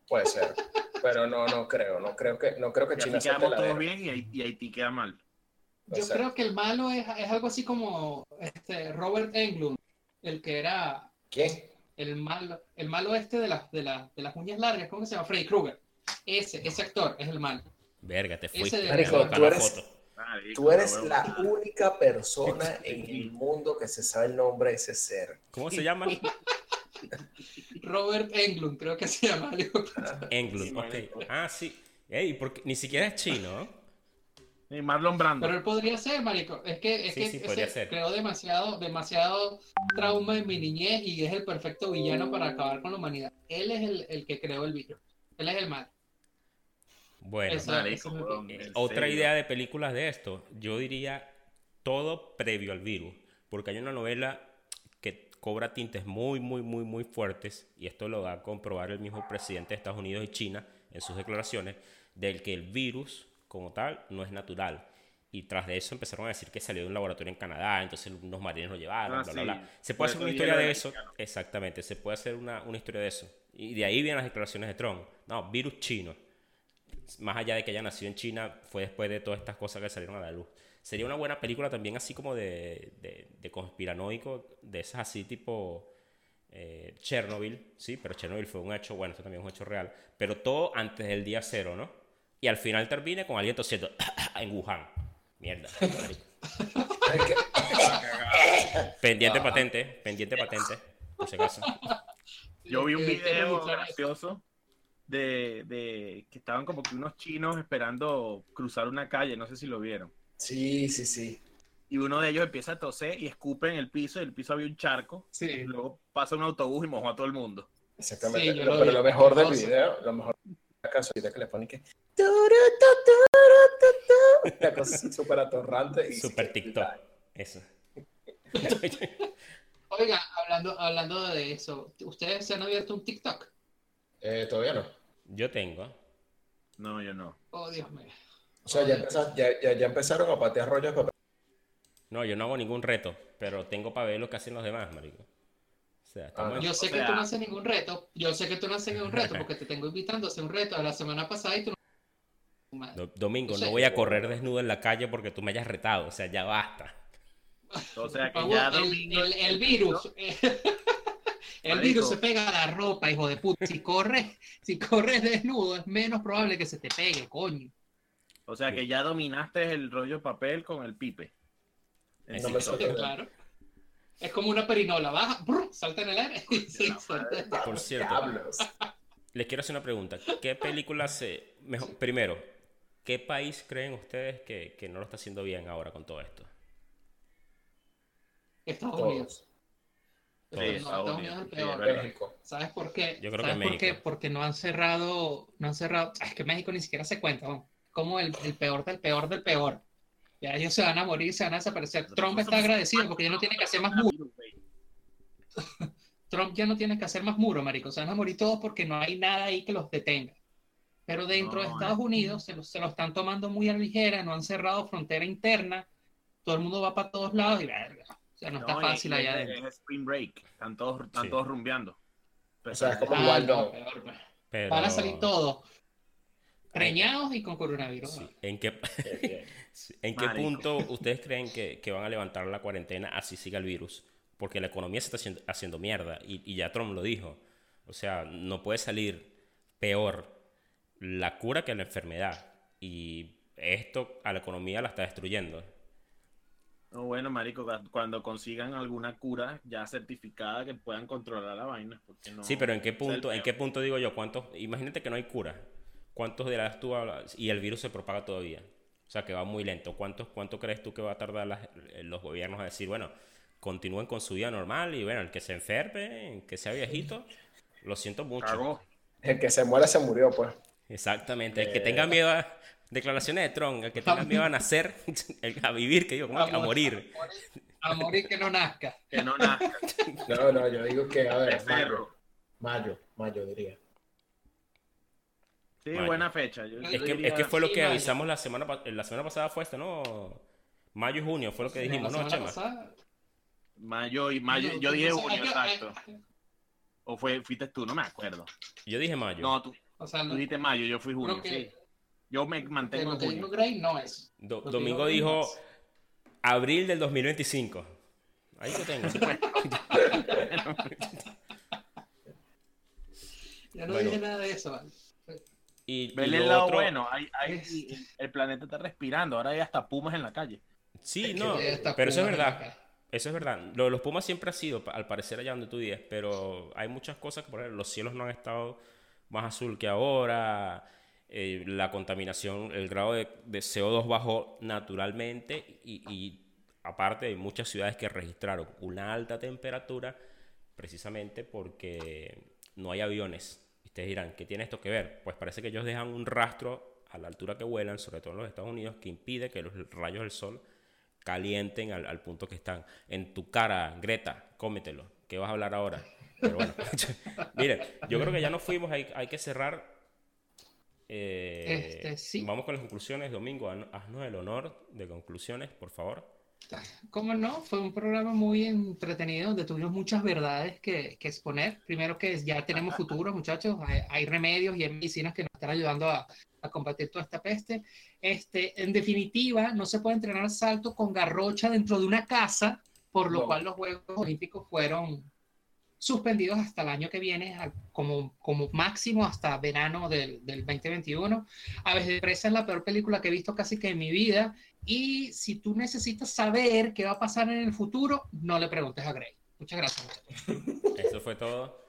[SPEAKER 2] Puede ser, pero no, no creo, no creo que, no creo que
[SPEAKER 5] Y así
[SPEAKER 2] China sea
[SPEAKER 5] quedamos todos bien y Haití queda mal.
[SPEAKER 4] Yo
[SPEAKER 2] ser.
[SPEAKER 4] creo que el malo es, es algo así como este Robert Englund, el que era
[SPEAKER 2] ¿Quién?
[SPEAKER 4] el malo, el malo este de las, de, las- de las uñas largas, ¿cómo se llama? Freddy Krueger. Ese, ese actor es el malo.
[SPEAKER 3] Verga, te
[SPEAKER 4] Ese
[SPEAKER 3] fuiste.
[SPEAKER 4] de-
[SPEAKER 3] Marico,
[SPEAKER 2] Marico, tú
[SPEAKER 3] la
[SPEAKER 2] eres-
[SPEAKER 3] foto.
[SPEAKER 5] Marico,
[SPEAKER 2] Tú eres la única persona en el mundo que se sabe el nombre de ese ser.
[SPEAKER 3] ¿Cómo se llama?
[SPEAKER 4] Robert Englund, creo que se llama.
[SPEAKER 3] Englund, ok. Ah, sí. Ey, porque ni siquiera es chino, ¿no?
[SPEAKER 5] Sí, Marlon Brando.
[SPEAKER 4] Pero él podría ser, marico. Es que, es
[SPEAKER 3] Sí,
[SPEAKER 4] que
[SPEAKER 3] sí,
[SPEAKER 4] ese
[SPEAKER 3] podría ser.
[SPEAKER 4] creó demasiado, demasiado trauma en mi niñez y es el perfecto villano para acabar con la humanidad. Él es el, el que creó el virus. Él es el mal.
[SPEAKER 3] Bueno,
[SPEAKER 4] Eso-
[SPEAKER 5] Marico,
[SPEAKER 3] eh, otra idea de películas de esto, yo diría todo previo al virus, porque hay una novela que cobra tintes muy, muy, muy, muy fuertes, y esto lo va a comprobar el mismo presidente de Estados Unidos y China en sus declaraciones, del que el virus como tal no es natural. Y tras de eso empezaron a decir que salió de un laboratorio en Canadá, entonces unos marines lo llevaron,
[SPEAKER 5] Ah,
[SPEAKER 3] bla,
[SPEAKER 5] sí.
[SPEAKER 3] bla, bla. Se
[SPEAKER 5] Por
[SPEAKER 3] puede hacer una historia de eso. Exactamente, se puede hacer una, una historia de eso. Y de ahí vienen las declaraciones de Trump. No, virus chino. Más allá de que haya nacido en China, fue después de todas estas cosas que salieron a la luz. Sería una buena película también así como de, de, de conspiranoico, de esas así tipo eh, Chernobyl, sí, pero Chernobyl fue un hecho, bueno, esto también es un hecho real, pero todo antes del día cero, ¿no? Y al final termine con alguien tosiendo en Wuhan. Mierda. Pendiente patente, pendiente patente, por si acaso.
[SPEAKER 5] Yo vi un video gracioso de, de que estaban como que unos chinos esperando cruzar una calle, no sé si lo vieron.
[SPEAKER 2] Sí, sí, sí.
[SPEAKER 5] Y uno de ellos empieza a toser y escupe en el piso, y el piso había un charco. Y
[SPEAKER 4] Sí.
[SPEAKER 5] luego pasa un autobús y mojó a todo el mundo.
[SPEAKER 2] Exactamente.
[SPEAKER 4] Sí, yo
[SPEAKER 2] Lo-
[SPEAKER 4] lo
[SPEAKER 2] pero
[SPEAKER 4] vi.
[SPEAKER 2] lo mejor del video, lo mejor casualidad que le ponen que. Una cosa súper atorrante. y
[SPEAKER 3] Super
[SPEAKER 2] que-
[SPEAKER 3] TikTok. Eso.
[SPEAKER 4] Oiga, hablando, hablando de eso, ¿ustedes se han abierto un TikTok?
[SPEAKER 2] Eh, todavía no.
[SPEAKER 3] Yo tengo.
[SPEAKER 5] No, yo no.
[SPEAKER 4] Oh, Dios mío.
[SPEAKER 2] O sea, ya, empeza- ya, ya, ya empezaron a patear rollos de papel.
[SPEAKER 3] No, yo no hago ningún reto, pero tengo para ver lo que hacen los demás, marico. O sea, estamos
[SPEAKER 2] Ah,
[SPEAKER 4] Yo sé
[SPEAKER 5] O
[SPEAKER 4] que
[SPEAKER 5] sea-
[SPEAKER 4] tú no haces ningún reto. Yo sé que tú no haces ningún reto porque te tengo invitando a hacer un reto de la semana pasada y tú no.
[SPEAKER 3] Do- Domingo,
[SPEAKER 4] O sea,
[SPEAKER 3] no voy a correr desnudo en la calle porque tú me hayas retado. O sea, ya basta.
[SPEAKER 5] O sea, que
[SPEAKER 4] Por
[SPEAKER 5] ya
[SPEAKER 4] favor, el,
[SPEAKER 5] domingo-
[SPEAKER 4] el- el virus. El
[SPEAKER 5] Marico.
[SPEAKER 4] virus se pega a la ropa, hijo de puta. Si corres, si corres desnudo, es menos probable que se te pegue, coño.
[SPEAKER 5] O sea, que ya dominaste el rollo de papel con el pipe.
[SPEAKER 2] No me.
[SPEAKER 4] Claro. Es como una perinola, baja, brr, salta en el aire. sí.
[SPEAKER 3] Por cierto,
[SPEAKER 2] Diablos.
[SPEAKER 3] les quiero hacer una pregunta. ¿Qué película se... Mejor, primero, ¿qué país creen ustedes que, que no lo está haciendo bien ahora con todo esto?
[SPEAKER 4] Estados Unidos.
[SPEAKER 2] Todos.
[SPEAKER 5] Sí,
[SPEAKER 4] No,
[SPEAKER 5] Estados Unidos.
[SPEAKER 4] Es el
[SPEAKER 5] Sí,
[SPEAKER 4] peor.
[SPEAKER 2] México.
[SPEAKER 4] ¿Sabes por qué?
[SPEAKER 3] Yo creo
[SPEAKER 4] ¿Sabes
[SPEAKER 3] que
[SPEAKER 4] por qué?
[SPEAKER 3] México.
[SPEAKER 4] Porque no han cerrado, no han cerrado. Es que México ni siquiera se cuenta, ¿no? como el, el peor del peor del peor. Ya ellos se van a morir, se van a desaparecer. Trump está agradecido porque ya no tiene que hacer más muro. Trump ya no tiene que hacer más muro, marico. Se van a morir todos porque no hay nada ahí que los detenga. Pero dentro de
[SPEAKER 5] No,
[SPEAKER 4] Estados
[SPEAKER 5] es-
[SPEAKER 4] Unidos se lo, se lo están tomando muy a la ligera, no han cerrado frontera interna, todo el mundo va para todos lados y verga. O sea, no está
[SPEAKER 5] No,
[SPEAKER 4] fácil
[SPEAKER 5] y
[SPEAKER 4] allá
[SPEAKER 5] es-
[SPEAKER 4] adentro.
[SPEAKER 5] Es Spring Break. Están todos, están
[SPEAKER 3] Sí.
[SPEAKER 5] todos rumbeando.
[SPEAKER 2] O sea, es como
[SPEAKER 4] Ah,
[SPEAKER 2] igual
[SPEAKER 4] no, peor, pues.
[SPEAKER 3] Pero...
[SPEAKER 4] Van a salir todos. Preñados y con coronavirus.
[SPEAKER 3] Sí, ¿En qué. ¿En qué punto ustedes creen que, que van a levantar la cuarentena así siga el virus? Porque la economía se está haciendo, haciendo mierda y, y ya Trump lo dijo. O sea, no puede salir peor la cura que la enfermedad. Y esto a la economía la está destruyendo.
[SPEAKER 5] No, bueno, marico, cu- cuando consigan alguna cura ya certificada que puedan controlar la vaina, porque no...
[SPEAKER 3] Sí, pero ¿en qué punto, en qué punto digo yo? ¿Cuántos, imagínate que no hay cura. ¿Cuántos de las tú hablas? Y el virus se propaga todavía. O sea, que va muy lento. ¿Cuántos, ¿Cuánto crees tú que va a tardar las- los gobiernos a decir, bueno, continúen con su vida normal y bueno, el que se enferme, el que sea viejito, lo siento mucho.
[SPEAKER 2] El que se muera se murió, pues.
[SPEAKER 3] Exactamente. El que
[SPEAKER 2] Eh.
[SPEAKER 3] tenga miedo a declaraciones de Trump, el que tenga miedo a nacer, el- a vivir, que digo, ¿cómo es que? a morir.
[SPEAKER 4] A morir que no nazca.
[SPEAKER 5] Que no nazca.
[SPEAKER 2] No, no, yo digo que, a ver,
[SPEAKER 5] Es perro.
[SPEAKER 2] mayo, mayo, mayo diría.
[SPEAKER 5] Sí, buena fecha. Yo-
[SPEAKER 3] Es
[SPEAKER 5] yo
[SPEAKER 3] que,
[SPEAKER 5] diría-
[SPEAKER 3] es que fue lo
[SPEAKER 4] Sí,
[SPEAKER 3] que
[SPEAKER 4] mayo.
[SPEAKER 3] avisamos la semana, la semana pasada, fue esto, ¿no? Mayo y junio, fue lo que dijimos,
[SPEAKER 4] La
[SPEAKER 3] ¿no,
[SPEAKER 4] semana
[SPEAKER 3] Chema?
[SPEAKER 4] pasada-
[SPEAKER 5] Mayo y mayo,
[SPEAKER 4] No,
[SPEAKER 5] yo dije junio,
[SPEAKER 4] que-
[SPEAKER 5] exacto.
[SPEAKER 4] hay-
[SPEAKER 5] O fue, fuiste tú, no me acuerdo.
[SPEAKER 3] Yo dije mayo.
[SPEAKER 5] No, tú,
[SPEAKER 4] O sea,
[SPEAKER 5] tú
[SPEAKER 4] lo,
[SPEAKER 5] dijiste mayo, yo fui junio,
[SPEAKER 4] que,
[SPEAKER 5] sí. Yo me mantengo en junio.
[SPEAKER 4] Gray no es.
[SPEAKER 3] Do-
[SPEAKER 4] Lo que
[SPEAKER 3] Domingo
[SPEAKER 4] no
[SPEAKER 3] dijo
[SPEAKER 4] es.
[SPEAKER 3] abril del 2025. Ahí lo tengo.
[SPEAKER 4] Ya no
[SPEAKER 3] Bueno.
[SPEAKER 4] dije nada de eso. ¿vale?
[SPEAKER 3] Y, lo
[SPEAKER 5] el lado
[SPEAKER 3] otro-
[SPEAKER 5] bueno, hay, el planeta está respirando, ahora hay hasta pumas en la calle.
[SPEAKER 3] Sí, no, pero eso es verdad. Eso es verdad. Lo de los Pumas siempre ha sido, al parecer, allá donde tú vives, pero hay muchas cosas que, por ejemplo, los cielos no han estado más azul que ahora, eh, la contaminación, el grado de, de CO2 bajó naturalmente y, y aparte hay muchas ciudades que registraron una alta temperatura precisamente porque no hay aviones. Ustedes dirán, ¿qué tiene esto que ver? Pues parece que ellos dejan un rastro a la altura que vuelan, sobre todo en los Estados Unidos, que impide que los rayos del sol calienten al, al punto que están. En tu cara, Greta, cómetelo. ¿Qué vas a hablar ahora? Pero bueno, miren, yo creo que ya nos fuimos, hay, hay que cerrar. Eh,
[SPEAKER 4] Este, sí.
[SPEAKER 3] Vamos con las conclusiones, Domingo, haz- haznos el honor de conclusiones, por favor.
[SPEAKER 4] ¿Cómo no? Fue un programa muy entretenido donde tuvimos muchas verdades que, que exponer. Primero que ya tenemos futuro, muchachos. Hay, hay remedios y hay medicinas que nos están ayudando a, a combatir toda esta peste. Este, en definitiva, no se puede entrenar salto con garrocha dentro de una casa, por lo
[SPEAKER 2] No.
[SPEAKER 4] cual los Juegos Olímpicos fueron suspendidos hasta el año que viene, como, como máximo hasta verano del, del 2021. Aves de Presa es la peor película que he visto casi que en mi vida. Y si tú necesitas saber qué va a pasar en el futuro, no le preguntes a Gray. Muchas gracias.
[SPEAKER 3] Eso fue todo.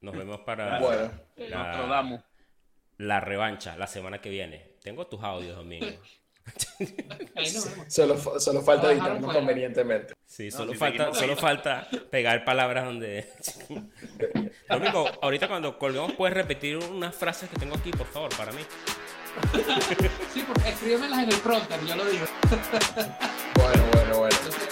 [SPEAKER 3] Nos vemos para
[SPEAKER 2] Bueno,
[SPEAKER 3] la, la revancha la semana que viene. Tengo tus audios, Domingo.
[SPEAKER 2] Solo, solo falta editarnos convenientemente.
[SPEAKER 3] Sí,
[SPEAKER 5] No,
[SPEAKER 3] solo,
[SPEAKER 5] si
[SPEAKER 3] falta, solo falta pegar palabras donde... Domingo, ahorita cuando colgamos puedes repetir unas frases que tengo aquí, por favor, para mí.
[SPEAKER 4] Sí, porque escríbemelas en el prompter, yo lo digo.
[SPEAKER 2] Bueno, bueno, bueno.
[SPEAKER 4] Entonces,